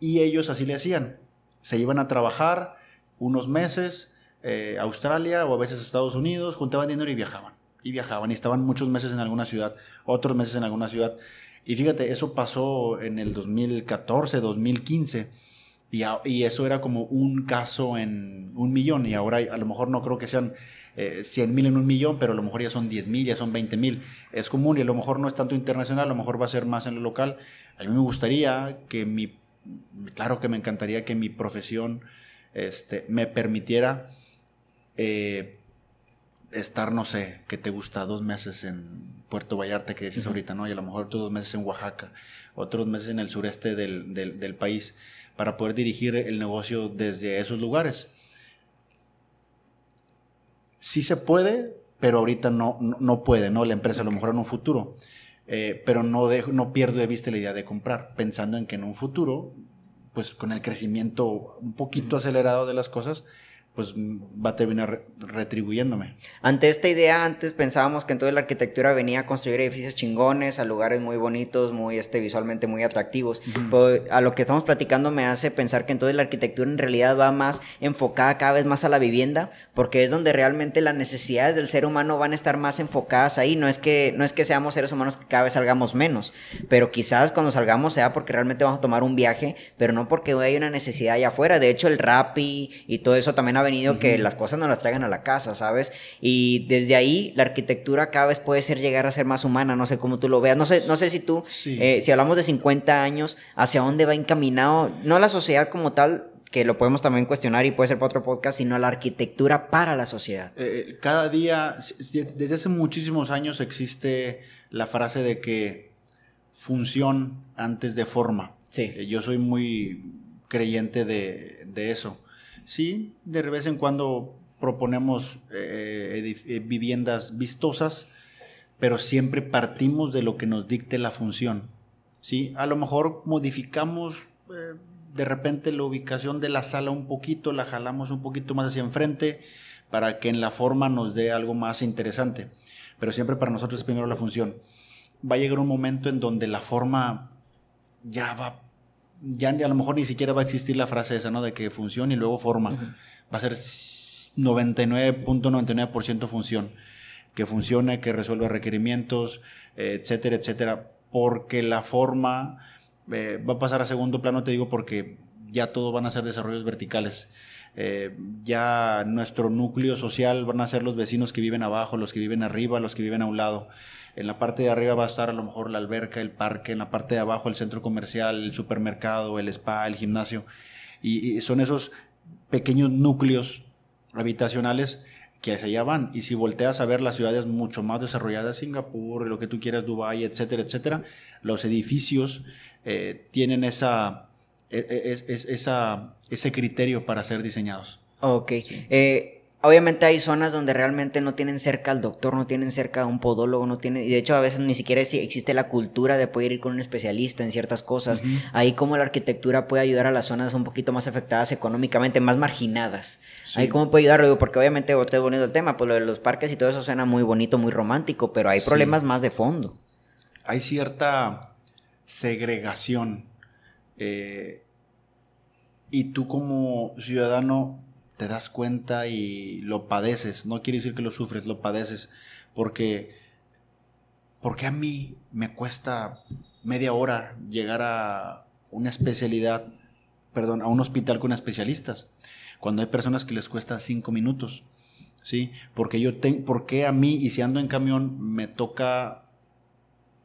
Y ellos así le hacían. Se iban a trabajar unos meses, eh, Australia o a veces Estados Unidos, juntaban dinero y viajaban. Y viajaban y estaban muchos meses en alguna ciudad, otros meses en alguna ciudad. Y fíjate, eso pasó en el 2014, 2015 y, eso era como un caso en un millón. Y ahora a lo mejor no creo que sean eh, 100 mil en un millón, pero a lo mejor ya son 10 mil, ya son 20 mil. Es común y a lo mejor no es tanto internacional, a lo mejor va a ser más en lo local. A mí me gustaría que mi, claro que me encantaría que mi profesión este, me permitiera eh, estar, no sé, que te gusta dos meses en Puerto Vallarta, que dices ahorita, ¿no? Y a lo mejor otros dos meses en Oaxaca, otros meses en el sureste del, del, del país para poder dirigir el negocio desde esos lugares. Sí se puede, pero ahorita no, no, puede, ¿no? La empresa a lo mejor en un futuro. Eh, pero no, no pierdo de vista la idea de comprar, pensando en que en un futuro, pues con el crecimiento un poquito acelerado de las cosas, pues va a terminar retribuyéndome. Ante esta idea, antes pensábamos que entonces la arquitectura venía a construir edificios chingones, a lugares muy bonitos, muy este, visualmente muy atractivos. Pero a lo que estamos platicando me hace pensar que entonces la arquitectura en realidad va más enfocada cada vez más a la vivienda, porque es donde realmente las necesidades del ser humano van a estar más enfocadas ahí. No es que, no es que seamos seres humanos que cada vez salgamos menos, pero quizás cuando salgamos sea porque realmente vamos a tomar un viaje, pero no porque hay una necesidad allá afuera. De hecho, el rap y, y todo eso también ha venido que las cosas no las traigan a la casa, ¿sabes? Y desde ahí la arquitectura cada vez puede ser llegar a ser más humana, no sé cómo tú lo veas, no sé, no sé si tú, eh, si hablamos de 50 años, hacia dónde va encaminado, no la sociedad como tal, que lo podemos también cuestionar y puede ser para otro podcast, sino la arquitectura para la sociedad. Eh, cada día, desde hace muchísimos años existe la frase de que función antes de forma. Sí. Eh, yo soy muy creyente de, de eso. Sí, de vez en cuando proponemos eh, eh, viviendas vistosas, pero siempre partimos de lo que nos dicte la función. ¿sí? A lo mejor modificamos eh, de repente la ubicación de la sala un poquito, la jalamos un poquito más hacia enfrente para que en la forma nos dé algo más interesante. Pero siempre para nosotros es primero la función. Va a llegar un momento en donde la forma ya va ya a lo mejor ni siquiera va a existir la frase esa, ¿no? De que función y luego forma. Va a ser 99.99% función. Que funcione, que resuelva requerimientos, etcétera, etcétera. Porque la forma eh, va a pasar a segundo plano, te digo, porque ya todo van a ser desarrollos verticales. Eh, ya nuestro núcleo social van a ser los vecinos que viven abajo, los que viven arriba, los que viven a un lado. En la parte de arriba va a estar a lo mejor la alberca, el parque, en la parte de abajo el centro comercial, el supermercado, el spa, el gimnasio. Y, son esos pequeños núcleos habitacionales que hacia allá van. Y si volteas a ver las ciudades mucho más desarrolladas, Singapur, lo que tú quieras, Dubái, etcétera, etcétera, los edificios eh, tienen esa, e, e, esa, ese criterio para ser diseñados. Ok. Eh, Obviamente hay zonas donde realmente no tienen cerca al doctor, no tienen cerca a un podólogo, no tienen, y de hecho a veces ni siquiera existe la cultura de poder ir con un especialista en ciertas cosas. Ahí como la arquitectura puede ayudar a las zonas un poquito más afectadas económicamente, más marginadas. Ahí cómo puede ayudar, porque obviamente usted es bonito el tema, pues lo de los parques y todo eso suena muy bonito, muy romántico, pero hay problemas más de fondo. Hay cierta segregación. Eh, y tú como ciudadano te das cuenta y lo padeces. No quiere decir que lo sufres, lo padeces. Porque, porque a mí me cuesta media hora llegar a una especialidad, perdón, a un hospital con especialistas, cuando hay personas que les cuesta cinco minutos. ¿Sí? Porque yo tengo, porque a mí, y si ando en camión, me toca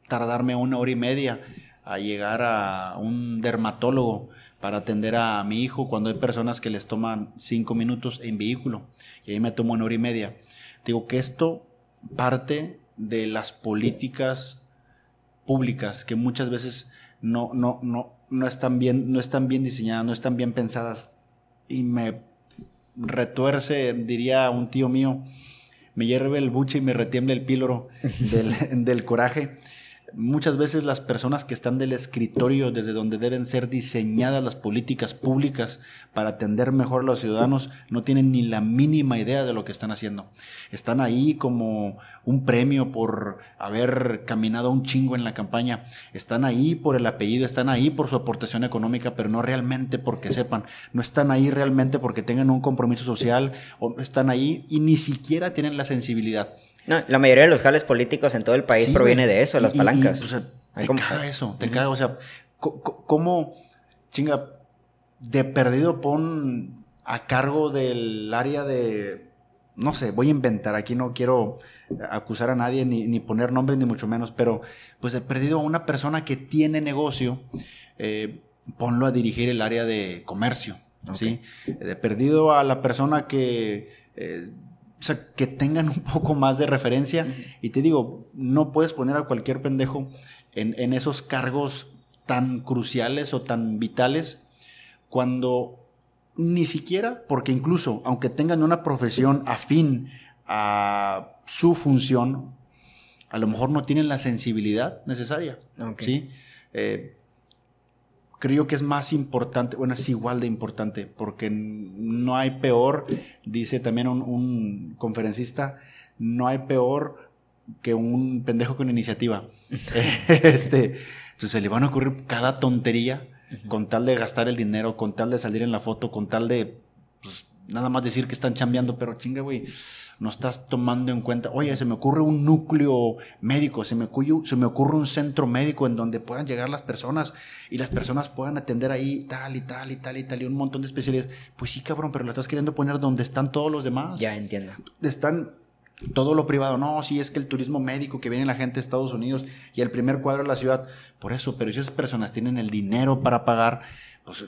tardarme una hora y media a llegar a un dermatólogo para atender a mi hijo cuando hay personas que les toman cinco minutos en vehículo y ahí me tomo una hora y media. Digo que esto parte de las políticas públicas que muchas veces no, no, no, no, están bien, no están bien diseñadas, no están bien pensadas. Y me retuerce, diría un tío mío, me hierve el buche y me retiemble el píloro del coraje Muchas veces las personas que están del escritorio desde donde deben ser diseñadas las políticas públicas para atender mejor a los ciudadanos no tienen ni la mínima idea de lo que están haciendo. Están ahí como un premio por haber caminado un chingo en la campaña. Están ahí por el apellido, están ahí por su aportación económica, pero no realmente porque sepan. No están ahí realmente porque tengan un compromiso social o están ahí y ni siquiera tienen la sensibilidad no, la mayoría de los jales políticos en todo el país proviene de eso, las palancas. te caga eso, te caga, o sea, ¿cómo, chinga, de perdido pon a cargo del área de, no sé, voy a inventar, aquí no quiero acusar a nadie ni, poner nombres ni mucho menos, pero pues de perdido a una persona que tiene negocio, eh, ponlo a dirigir el área de comercio, ¿sí? De perdido a la persona que... Eh, o sea, que tengan un poco más de referencia. Y te digo, no puedes poner a cualquier pendejo en, esos cargos tan cruciales o tan vitales cuando ni siquiera, porque incluso aunque tengan una profesión afín a su función, a lo mejor no tienen la sensibilidad necesaria. ¿sí? Eh, creo que es más importante, bueno, es igual de importante, porque no hay peor, dice también un, conferencista, no hay peor que un pendejo con iniciativa. este, entonces se le van a ocurrir cada tontería con tal de gastar el dinero, con tal de salir en la foto, con tal de pues, nada más decir que están chambeando, pero chinga, güey no estás tomando en cuenta, oye, se me ocurre un núcleo médico, se me, ocurre, se me ocurre un centro médico en donde puedan llegar las personas y las personas puedan atender ahí tal y tal y tal y tal y un montón de especialidades. Pues sí, cabrón, pero lo estás queriendo poner donde están todos los demás. Ya entiendo. Están todo lo privado. No, sí, es que el turismo médico que viene la gente de Estados Unidos y el primer cuadro de la ciudad. Por eso, pero si esas personas tienen el dinero para pagar, pues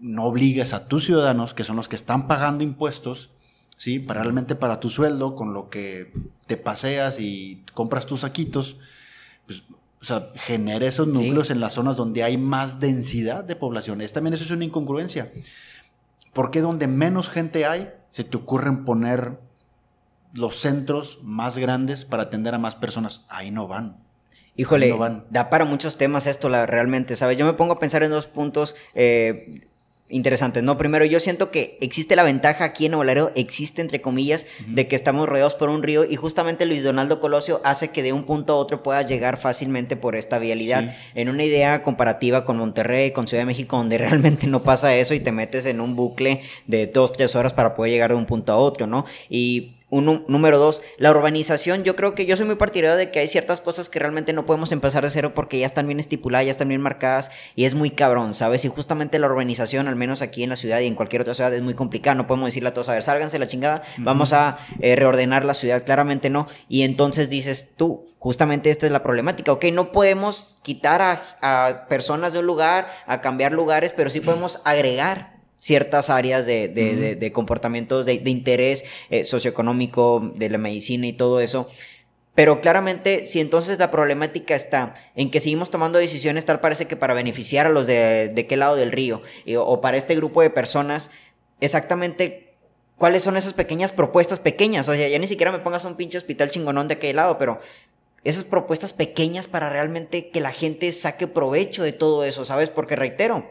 no obligues a tus ciudadanos, que son los que están pagando impuestos, ¿sí? Para realmente para tu sueldo, con lo que te paseas y compras tus saquitos, pues, o sea, genera esos núcleos en las zonas donde hay más densidad de población. Es, también eso es una incongruencia. Porque donde menos gente hay, se te ocurren poner los centros más grandes para atender a más personas? Ahí no van. Híjole, da para muchos temas esto, la, realmente, ¿sabes? Yo me pongo a pensar en dos puntos. Eh, interesantes, ¿no? Primero, yo siento que existe la ventaja aquí en Nuevo existe entre comillas, de que estamos rodeados por un río y justamente Luis Donaldo Colosio hace que de un punto a otro puedas llegar fácilmente por esta vialidad. En una idea comparativa con Monterrey, con Ciudad de México, donde realmente no pasa eso y te metes en un bucle de dos, tres horas para poder llegar de un punto a otro, ¿no? Y un, número dos, la urbanización. Yo creo que yo soy muy partidario de que hay ciertas cosas que realmente no podemos empezar de cero porque ya están bien estipuladas, ya están bien marcadas y es muy cabrón, ¿sabes? Y justamente la urbanización, al menos aquí en la ciudad y en cualquier otra ciudad, es muy complicada. No podemos decirle a todos, a ver, sálganse la chingada, vamos a eh, reordenar la ciudad. Claramente no. Y entonces dices tú, justamente esta es la problemática, ¿ok? No podemos quitar a, a personas de un lugar, a cambiar lugares, pero sí podemos agregar ciertas áreas de, de, comportamientos de, interés eh, socioeconómico, de la medicina y todo eso. Pero claramente, si entonces la problemática está en que seguimos tomando decisiones, tal parece que para beneficiar a los de, de qué lado del río, o para este grupo de personas, exactamente cuáles son esas pequeñas propuestas pequeñas. O sea, ya ni siquiera me pongas un pinche hospital chingonón de aquel lado, pero esas propuestas pequeñas para realmente que la gente saque provecho de todo eso, ¿sabes? Porque reitero,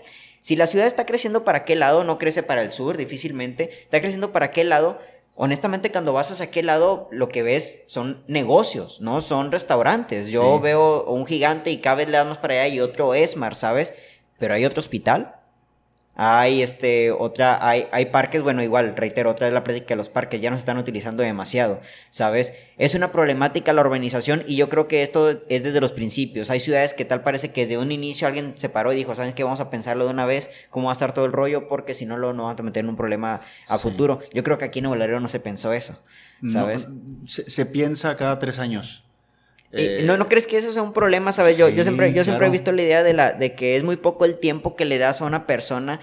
si la ciudad está creciendo para qué lado, no crece para el sur difícilmente, está creciendo para qué lado, honestamente cuando vas hacia aquel lado lo que ves son negocios, no son restaurantes. Yo veo un gigante y cada vez le damos para allá y otro Esmar, ¿sabes? Pero hay otro hospital, hay este, otra, hay, hay parques, bueno, igual, reitero, otra vez la práctica de los parques ya no se están utilizando demasiado, ¿sabes? Es una problemática la urbanización y yo creo que esto es desde los principios. Hay ciudades que tal parece que desde un inicio alguien se paró y dijo, ¿saben qué? Vamos a pensarlo de una vez, cómo va a estar todo el rollo, porque si no lo no vamos a meter en un problema a futuro. Yo creo que aquí en Nuevo no se pensó eso, ¿sabes? se piensa cada tres años. Eh, ¿No, ¿No crees que eso sea un problema? ¿Sabes? Yo, yo siempre, yo siempre he visto la idea de, la, de que es muy poco el tiempo que le das a una persona.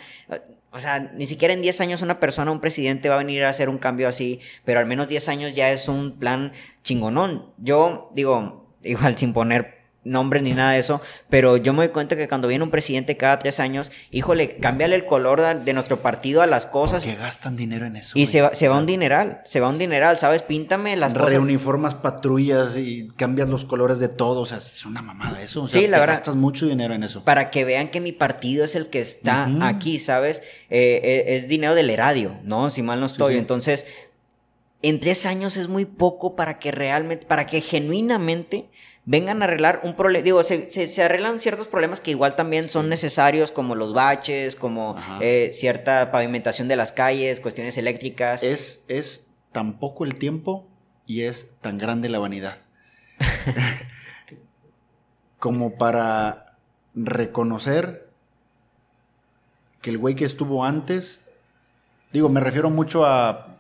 O sea, ni siquiera en 10 años una persona, un presidente va a venir a hacer un cambio así, pero al menos 10 años ya es un plan chingonón. Yo digo, igual sin poner nombres ni nada de eso, pero yo me doy cuenta que cuando viene un presidente cada tres años, híjole, cámbiale el color de nuestro partido a las cosas. Que gastan dinero en eso. Y se va, se va un dineral, se va un dineral, ¿sabes? Píntame las cosas. Reuniformas patrullas y cambias los colores de todo, o sea, es una mamada eso. sí, la verdad. Gastas mucho dinero en eso. Para que vean que mi partido es el que está aquí, ¿sabes? Eh, eh, es dinero del eradio, ¿no? Si mal no estoy. Entonces, en tres años es muy poco para que realmente, para que genuinamente vengan a arreglar un problema. Digo, se, arreglan ciertos problemas que igual también son necesarios, como los baches, como eh, cierta pavimentación de las calles, cuestiones eléctricas. Es, es tan poco el tiempo y es tan grande la vanidad. como para reconocer que el güey que estuvo antes, digo, me refiero mucho a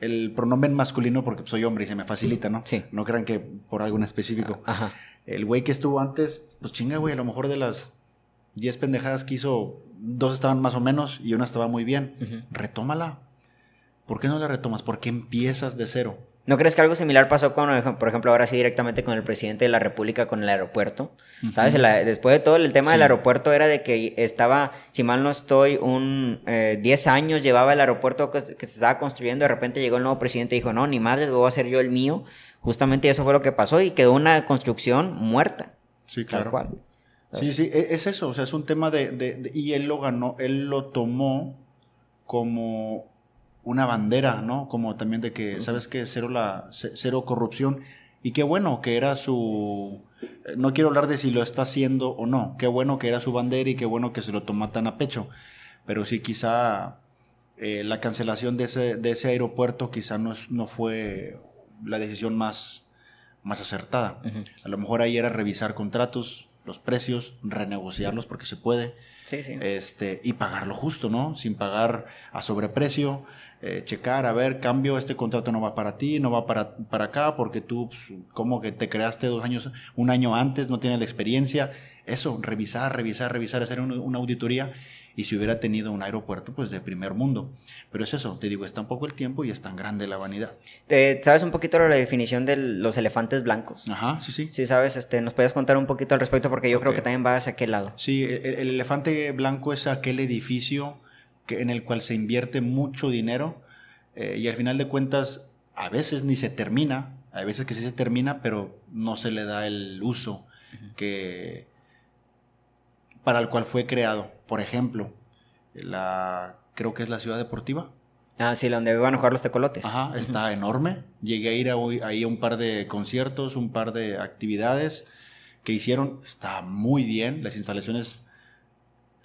el pronombre masculino porque soy hombre y se me facilita, ¿no? Sí. No crean que por algo en específico. Ajá. El güey que estuvo antes, pues chinga, güey, a lo mejor de las 10 pendejadas que hizo, dos estaban más o menos y una estaba muy bien. Retómala. ¿Por qué no la retomas? ¿Por qué empiezas de cero? ¿No crees que algo similar pasó con, por ejemplo, ahora sí directamente con el presidente de la República con el aeropuerto? ¿Sabes? después de todo, el tema del aeropuerto era de que estaba, si mal no estoy, un 10 eh, años llevaba el aeropuerto que, se estaba construyendo, de repente llegó el nuevo presidente y dijo, no, ni madre, voy a hacer yo el mío. Justamente eso fue lo que pasó y quedó una construcción muerta. Sí, claro. cual. Sí, sí, e, es eso, o sea, es un tema de, y él lo ganó, él lo tomó como una bandera, ¿no? Como también de que, ¿sabes qué? Cero, la, cero corrupción. Y qué bueno que era su... Eh, no quiero hablar de si lo está haciendo o no. Qué bueno que era su bandera y qué bueno que se lo toma tan a pecho. Pero sí, quizá eh, la cancelación de ese, de ese aeropuerto quizá no, no fue la decisión más, más acertada. A lo mejor ahí era revisar contratos, los precios, renegociarlos porque se puede. Sí, sí. Este, y pagarlo justo, ¿no? Sin pagar a sobreprecio. Eh, checar, a ver, cambio, este contrato no va para ti, no va para, para acá, porque tú, pues, como que te creaste dos años, un año antes, no tienes la experiencia. Eso, revisar, revisar, revisar, hacer una auditoría. Y si hubiera tenido un aeropuerto, pues de primer mundo. Pero es eso, te digo, es tan poco el tiempo y es tan grande la vanidad. ¿Sabes un poquito la definición de los elefantes blancos? Ajá, sí, sí. Sí, sabes, este, nos puedes contar un poquito al respecto porque yo creo que también va hacia aquel lado. Sí, el elefante blanco es aquel edificio en el cual se invierte mucho dinero eh, y al final de cuentas a veces ni se termina, hay veces que sí se termina, pero no se le da el uso que para el cual fue creado. Por ejemplo, la creo que es la ciudad deportiva. Ah, sí, donde van a jugar los tecolotes. Ajá, está enorme. Llegué a ir ahí a un par de conciertos, un par de actividades que hicieron. Está muy bien, las instalaciones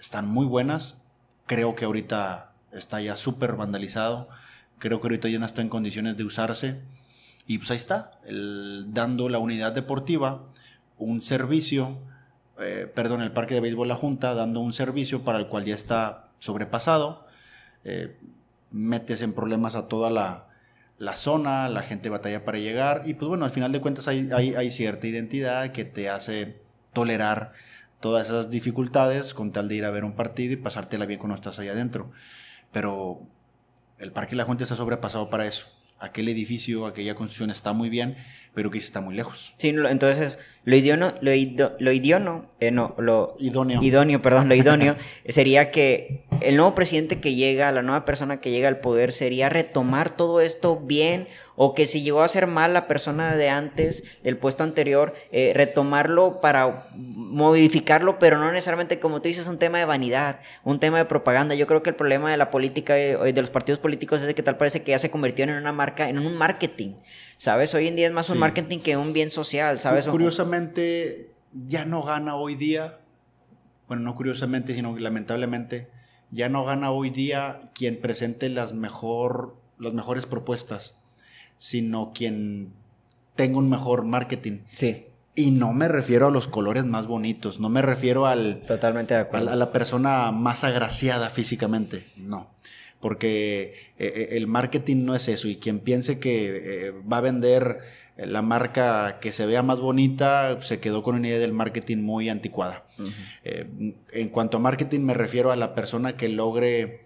están muy buenas creo que ahorita está ya súper vandalizado, creo que ahorita ya no está en condiciones de usarse. Y pues ahí está, dando la unidad deportiva un servicio, eh, perdón, el Parque de Béisbol La Junta, dando un servicio para el cual ya está sobrepasado. Eh, metes en problemas a toda la, zona, la gente batalla para llegar y pues bueno, al final de cuentas hay, hay cierta identidad que te hace tolerar todas esas dificultades con tal de ir a ver un partido y pasártela bien cuando estás ahí adentro. Pero el Parque La Junta está sobrepasado para eso. Aquel edificio, aquella construcción está muy bien, pero que está muy lejos. Sí, entonces lo idóneo, lo, lo idóneo, eh, no, lo idóneo. idóneo, perdón, lo idóneo sería que el nuevo presidente que llega, la nueva persona que llega al poder, sería retomar todo esto bien, o que si llegó a ser mal la persona de antes, del puesto anterior, eh, retomarlo para modificarlo, pero no necesariamente, como tú dices, un tema de vanidad, un tema de propaganda. Yo creo que el problema de la política, eh, de los partidos políticos, es de que tal parece que ya se convirtió en una marca, en un marketing. ¿Sabes? Hoy en día es más un marketing que un bien social, ¿sabes? Curiosamente, ya no gana hoy día, bueno, no curiosamente, sino lamentablemente, ya no gana hoy día quien presente las, mejor, las mejores propuestas, sino quien tenga un mejor marketing. Sí. Y no me refiero a los colores más bonitos, no me refiero al... Totalmente de acuerdo. a la persona más agraciada físicamente, no porque eh, eh, el marketing no es eso y quien piense que eh, va a vender la marca que se vea más bonita se quedó con una idea del marketing muy anticuada. en cuanto a marketing me refiero a la persona que logre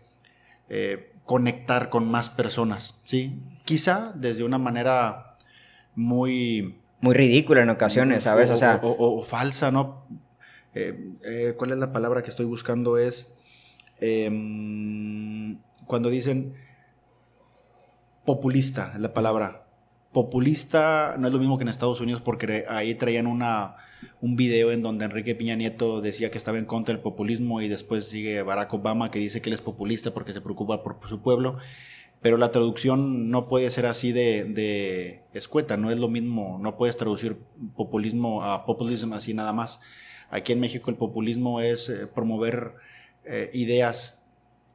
conectar con más personas, ¿sí? Quizá desde una manera muy... Muy ridícula en ocasiones, ¿sabes? O, sea, o- o falsa, ¿no? ¿Cuál es la palabra que estoy buscando? Es em, cuando dicen populista, la palabra. Populista no es lo mismo que en Estados Unidos porque ahí traían una, un video en donde Enrique Piña Nieto decía que estaba en contra del populismo y después sigue Barack Obama que dice que él es populista porque se preocupa por su pueblo. Pero la traducción no puede ser así de, de escueta, no es lo mismo, no puedes traducir populismo a populismo así nada más. Aquí en México el populismo es eh, promover eh, ideas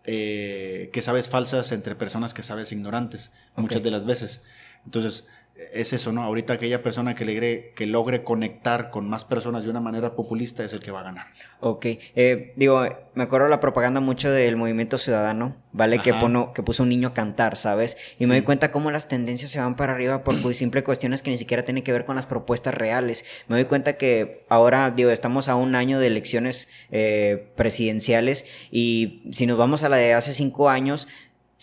eh, que sabes falsas entre personas que sabes ignorantes, muchas de las veces. Entonces, es eso, ¿no? Ahorita aquella persona que logre, que logre conectar con más personas de una manera populista es el que va a ganar. ok. Eh, digo, me acuerdo la propaganda mucho del movimiento ciudadano, ¿vale? Que, pono- que puso un niño a cantar, ¿sabes? Y me doy cuenta cómo las tendencias se van para arriba por pues, simple cuestiones que ni siquiera tienen que ver con las propuestas reales. Me doy cuenta que ahora, digo, estamos a un año de elecciones eh, presidenciales y si nos vamos a la de hace cinco años,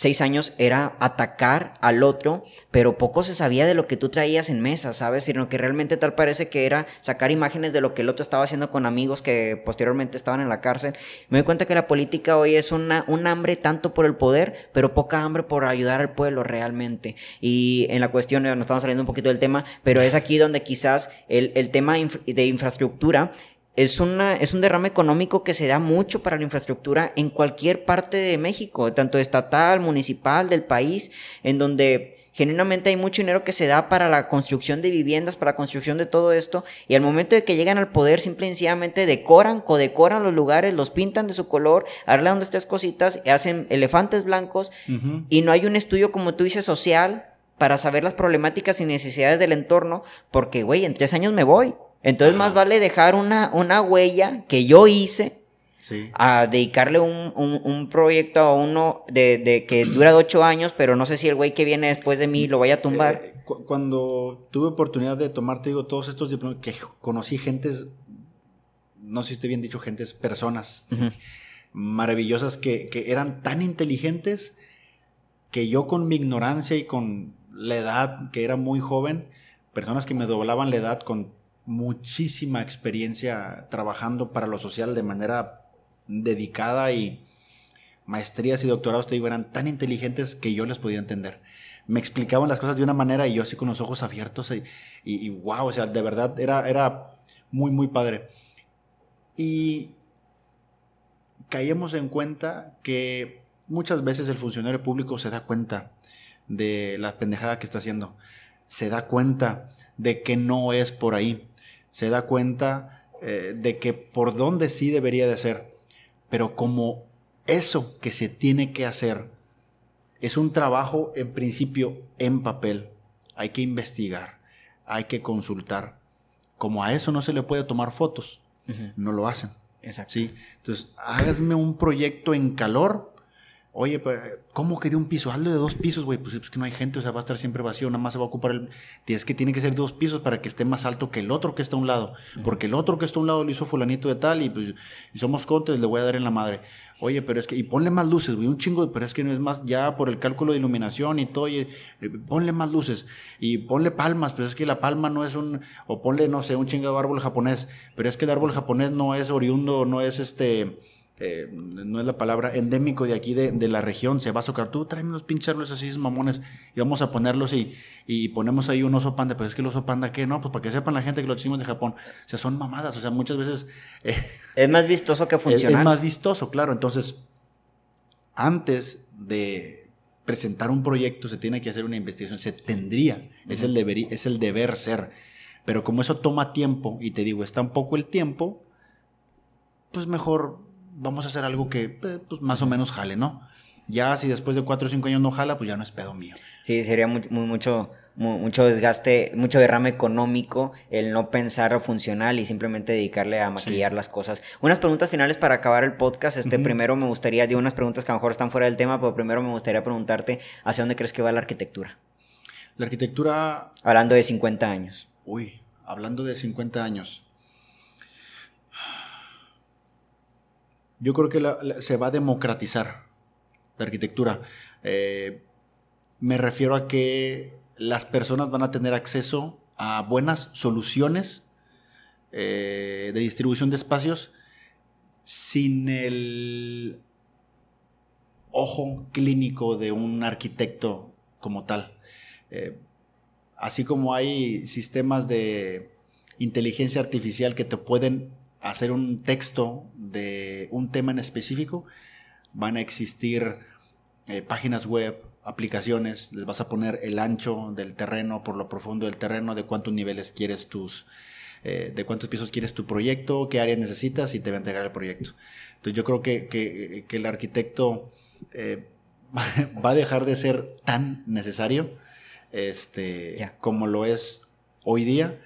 seis años era atacar al otro, pero poco se sabía de lo que tú traías en mesa, ¿sabes? Sino que realmente tal parece que era sacar imágenes de lo que el otro estaba haciendo con amigos que posteriormente estaban en la cárcel. Me doy cuenta que la política hoy es una, un hambre tanto por el poder, pero poca hambre por ayudar al pueblo realmente. Y en la cuestión, nos estamos saliendo un poquito del tema, pero es aquí donde quizás el, el tema de infraestructura es, una, es un derrame económico que se da mucho para la infraestructura en cualquier parte de México, tanto estatal, municipal, del país, en donde genuinamente hay mucho dinero que se da para la construcción de viviendas, para la construcción de todo esto, y al momento de que llegan al poder, simple y sencillamente decoran, codecoran los lugares, los pintan de su color, arreglan estas cositas, hacen elefantes blancos, y no hay un estudio, como tú dices, social para saber las problemáticas y necesidades del entorno, porque, güey, en tres años me voy. Entonces, más vale dejar una, una huella que yo hice Sí. a dedicarle un, un- un proyecto a uno de, de que dura de ocho años, pero no sé si el güey que viene después de mí lo vaya a tumbar. Eh, cu- cuando tuve oportunidad de tomar, te digo, todos estos diplomas, que conocí gentes, no sé si esté bien dicho, gentes, personas maravillosas que, que eran tan inteligentes que yo con mi ignorancia y con la edad, que era muy joven, personas que me doblaban la edad con muchísima experiencia trabajando para lo social de manera dedicada y maestrías y doctorados, te digo, eran tan inteligentes que yo les podía entender. Me explicaban las cosas de una manera y yo así con los ojos abiertos y, wow, o sea, de verdad era, era muy, muy padre. Y caíamos en cuenta que muchas veces el funcionario público se da cuenta de la pendejada que está haciendo. Se da cuenta de que no es por ahí. Se da cuenta eh, de que por dónde sí debería de ser. Pero como eso que se tiene que hacer es un trabajo en principio en papel, hay que investigar, hay que consultar. Como a eso no se le puede tomar fotos, no lo hacen. Exacto. Sí, entonces hágame un proyecto en calor. Oye, pues, ¿cómo que de un piso? Hazlo de dos pisos, güey. Pues es que no hay gente, o sea, va a estar siempre vacío, nada más se va a ocupar el. Tienes que tiene que ser dos pisos para que esté más alto que el otro que está a un lado. Porque el otro que está a un lado lo hizo fulanito de tal y pues y somos contes, le voy a dar en la madre. Oye, pero es que, y ponle más luces, güey, un chingo, de- pero es que no es más, ya por el cálculo de iluminación y todo, y, eh, ponle más luces, y ponle palmas, pero es que la palma no es un, o ponle, no sé, un chingado árbol japonés, pero es que el árbol japonés no es oriundo, no es este, eh, no es la palabra endémico de aquí de, de la región, se va a socar. Tú tráeme unos pinches árboles así, mamones, y vamos a ponerlos y, y ponemos ahí un oso panda. Pero es que el oso panda, ¿qué? No, pues para que sepan la gente que lo hicimos de Japón. O sea, son mamadas. O sea, muchas veces eh, Es más vistoso que es, funcional. es más vistoso, claro. Entonces, antes de presentar un proyecto se tiene que hacer una investigación, se tendría, es, el deber, es el deber ser. Pero como eso toma tiempo, y te digo, es tan poco el tiempo, pues mejor vamos a hacer algo que eh, pues más o menos jale, ¿no? Ya si después de cuatro o cinco años no jala, pues ya no es pedo mío. Sí, sería muy, muy- mucho, mu- mucho desgaste, mucho derrame económico el no pensar funcional y simplemente dedicarle a maquillar las cosas. Unas preguntas finales para acabar el podcast. Este, primero me gustaría, digo unas preguntas que a lo mejor están fuera del tema, pero primero me gustaría preguntarte hacia dónde crees que va la arquitectura. La arquitectura, Hablando de 50 años. uy, hablando de 50 años, yo creo que la- la- se va a democratizar de arquitectura. Eh, me refiero a que las personas van a tener acceso a buenas soluciones eh, de distribución de espacios sin el ojo clínico de un arquitecto como tal. Eh, así como hay sistemas de inteligencia artificial que te pueden hacer un texto de un tema en específico, van a existir eh, páginas web, aplicaciones, les vas a poner el ancho del terreno, por lo profundo del terreno, de cuántos niveles quieres tus, eh, de cuántos pisos quieres tu proyecto, qué áreas necesitas y te va a entregar el proyecto. Entonces yo creo que, que, el arquitecto eh, va a dejar de ser tan necesario este, como lo es hoy día.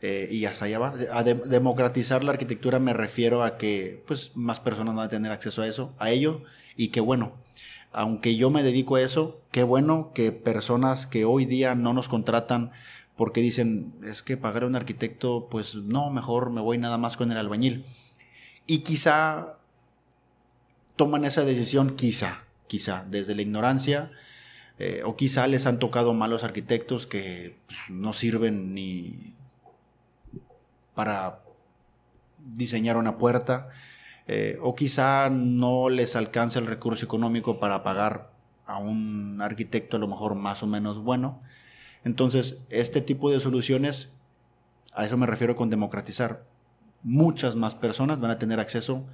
Eh, y hasta allá va. A democratizar la arquitectura me refiero a que pues, más personas van a tener acceso a eso, a ello, y que bueno, aunque yo me dedico a eso, qué bueno que personas que hoy día no nos contratan porque dicen, es que pagar a un arquitecto, pues no, mejor me voy nada más con el albañil. Y quizá toman esa decisión, quizá, quizá, desde la ignorancia, eh, o quizá les han tocado malos arquitectos que pues, no sirven ni para diseñar una puerta, eh, o quizá no les alcance el recurso económico para pagar a un arquitecto a lo mejor más o menos bueno. Entonces, este tipo de soluciones, a eso me refiero con democratizar. Muchas más personas van a tener acceso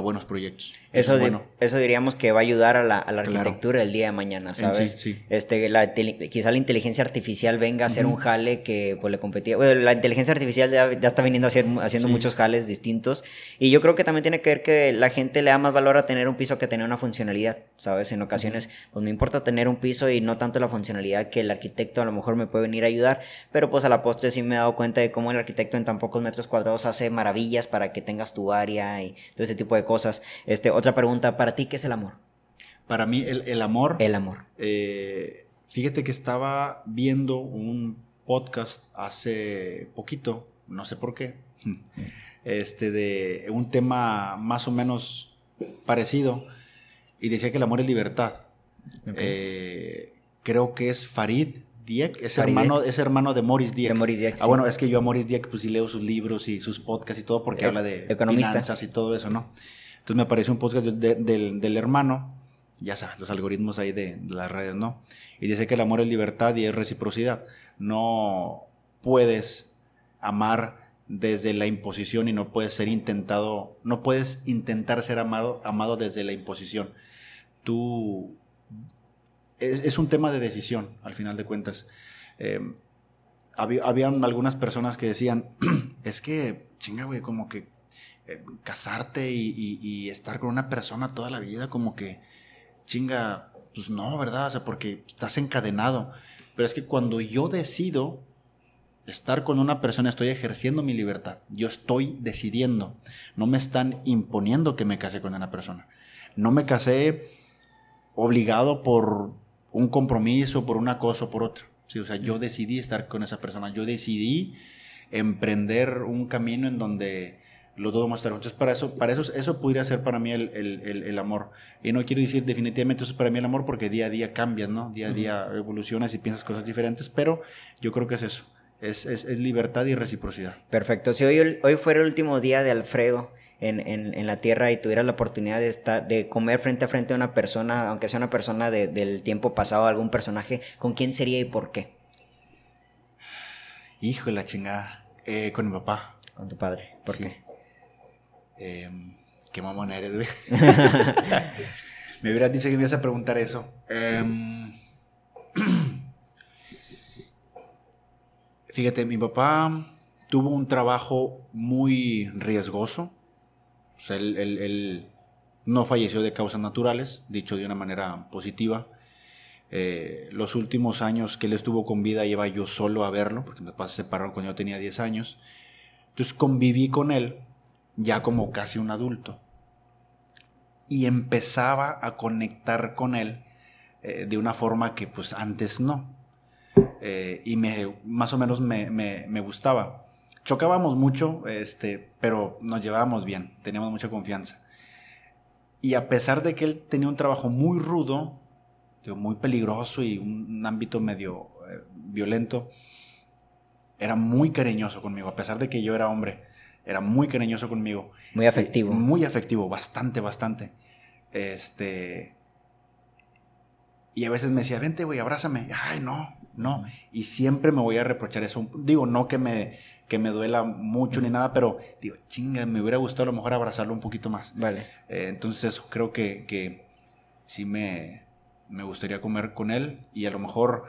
buenos proyectos. Eso, eso diríamos que va a ayudar a la, arquitectura el día de mañana, ¿sabes? Sí, Este, la, quizá la inteligencia artificial venga a hacer un jale que pues, le competía. Bueno, la inteligencia artificial ya, está viniendo haciendo muchos jales distintos. Y yo creo que también tiene que ver que la gente le da más valor a tener un piso que tener una funcionalidad, ¿sabes? En ocasiones, pues me importa tener un piso y no tanto la funcionalidad que el arquitecto a lo mejor me puede venir a ayudar. Pero pues a la postre sí me he dado cuenta de cómo el arquitecto en tan pocos metros cuadrados hace maravillas para que tengas tu área y todo ese tipo de cosas. Este, otra pregunta, ¿para ti qué es el amor? Para mí el, amor... El amor. Eh, fíjate que estaba viendo un podcast hace poquito, no sé por qué, este, de un tema más o menos parecido y decía que el amor es libertad. Eh, creo que es Farid Dieck, es, hermano, es hermano de Morris Dieck. ah, bueno, es que yo a Morris Dieck pues sí leo sus libros y sus podcasts y todo porque habla de finanzas y todo eso, ¿no? Entonces me apareció un podcast del, hermano, ya sabes, los algoritmos ahí de, las redes, ¿no? Y dice que el amor es libertad y es reciprocidad. No puedes amar desde la imposición y no puedes ser intentado, no puedes intentar ser amado, amado desde la imposición. Tú, es, un tema de decisión, al final de cuentas. Eh, había, habían algunas personas que decían, es que, chinga, güey, como que eh, casarte y, estar con una persona toda la vida, como que, chinga, pues no, ¿verdad? O sea, porque estás encadenado. Pero es que cuando yo decido estar con una persona, estoy ejerciendo mi libertad. Yo estoy decidiendo. No me están imponiendo que me case con una persona. No me casé obligado por un compromiso, por una cosa o por otra. Sí, o sea, yo decidí estar con esa persona. Yo decidí emprender un camino en donde los dos vamos a estar Entonces, para eso, para eso, eso podría ser para mí el, el, el, amor. Y no quiero decir definitivamente eso es para mí el amor porque día a día cambias, ¿no? Día a día evolucionas y piensas cosas diferentes, pero yo creo que es eso. Es, es, es libertad y reciprocidad. Perfecto. Si hoy, hoy fuera el último día de Alfredo en, en, en, la tierra y tuviera la oportunidad de estar, de comer frente a frente a una persona, aunque sea una persona de, del tiempo pasado, algún personaje, ¿con quién sería y por qué? Hijo de la chingada. Eh, con mi papá. Con tu padre. ¿Por qué? Eh, qué mamón eres, güey. me hubieras dicho que me ibas a preguntar eso. Em, fíjate, mi papá tuvo un trabajo muy riesgoso. Él, no falleció de causas naturales, dicho de una manera positiva. Eh, los últimos años que él estuvo con vida iba yo solo a verlo, porque mis papás se separaron cuando yo tenía 10 años. Entonces conviví con él ya como casi un adulto. Y empezaba a conectar con él eh, de una forma que pues antes no. Eh, y me, más o menos me, me, gustaba. Chocábamos mucho, este, pero nos llevábamos bien, teníamos mucha confianza. Y a pesar de que él tenía un trabajo muy rudo, muy peligroso y un, ámbito medio eh, violento, era muy cariñoso conmigo, a pesar de que yo era hombre, era muy cariñoso conmigo. Muy afectivo. muy afectivo, bastante, bastante. Este. Y a veces me decía, vente, güey, abrázame. Ay, no, no. Y siempre me voy a reprochar eso. Digo, no que me, que me duela mucho ni nada, pero digo, chinga, me hubiera gustado a lo mejor abrazarlo un poquito más. Vale. Eh, entonces eso, creo que, que sí me, me gustaría comer con él y a lo mejor,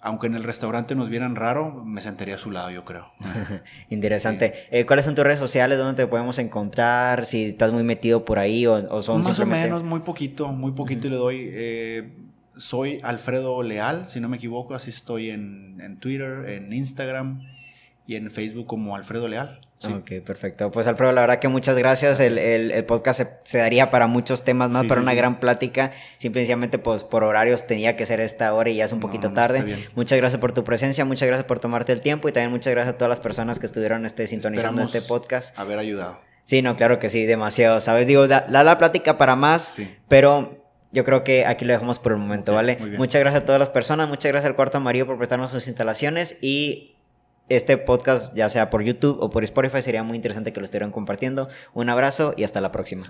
aunque en el restaurante nos vieran raro, me sentaría a su lado, yo creo. Interesante. Eh, ¿Cuáles son tus redes sociales? ¿Dónde te podemos encontrar? Si estás muy metido por ahí o, son Más o menos, muy poquito, muy poquito le doy. Eh, soy Alfredo Leal, si no me equivoco, así estoy en, en Twitter, en Instagram y en Facebook como Alfredo Leal. Ok, perfecto. Pues Alfredo, la verdad que muchas gracias. El, el, podcast se, daría para muchos temas más, para una gran plática. Simplemente pues por horarios tenía que ser esta hora y ya es un poquito tarde. Muchas gracias por tu presencia, muchas gracias por tomarte el tiempo y también muchas gracias a todas las personas que estuvieron este, sintonizando este podcast. Haber ayudado. Sí, no, claro que sí, demasiado. Sabes, digo, da, la plática para más, pero yo creo que aquí lo dejamos por el momento, ¿vale? Muchas gracias a todas las personas, muchas gracias al Cuarto Amarillo por prestarnos sus instalaciones y este podcast, ya sea por YouTube o por Spotify, sería muy interesante que lo estuvieran compartiendo. Un abrazo y hasta la próxima.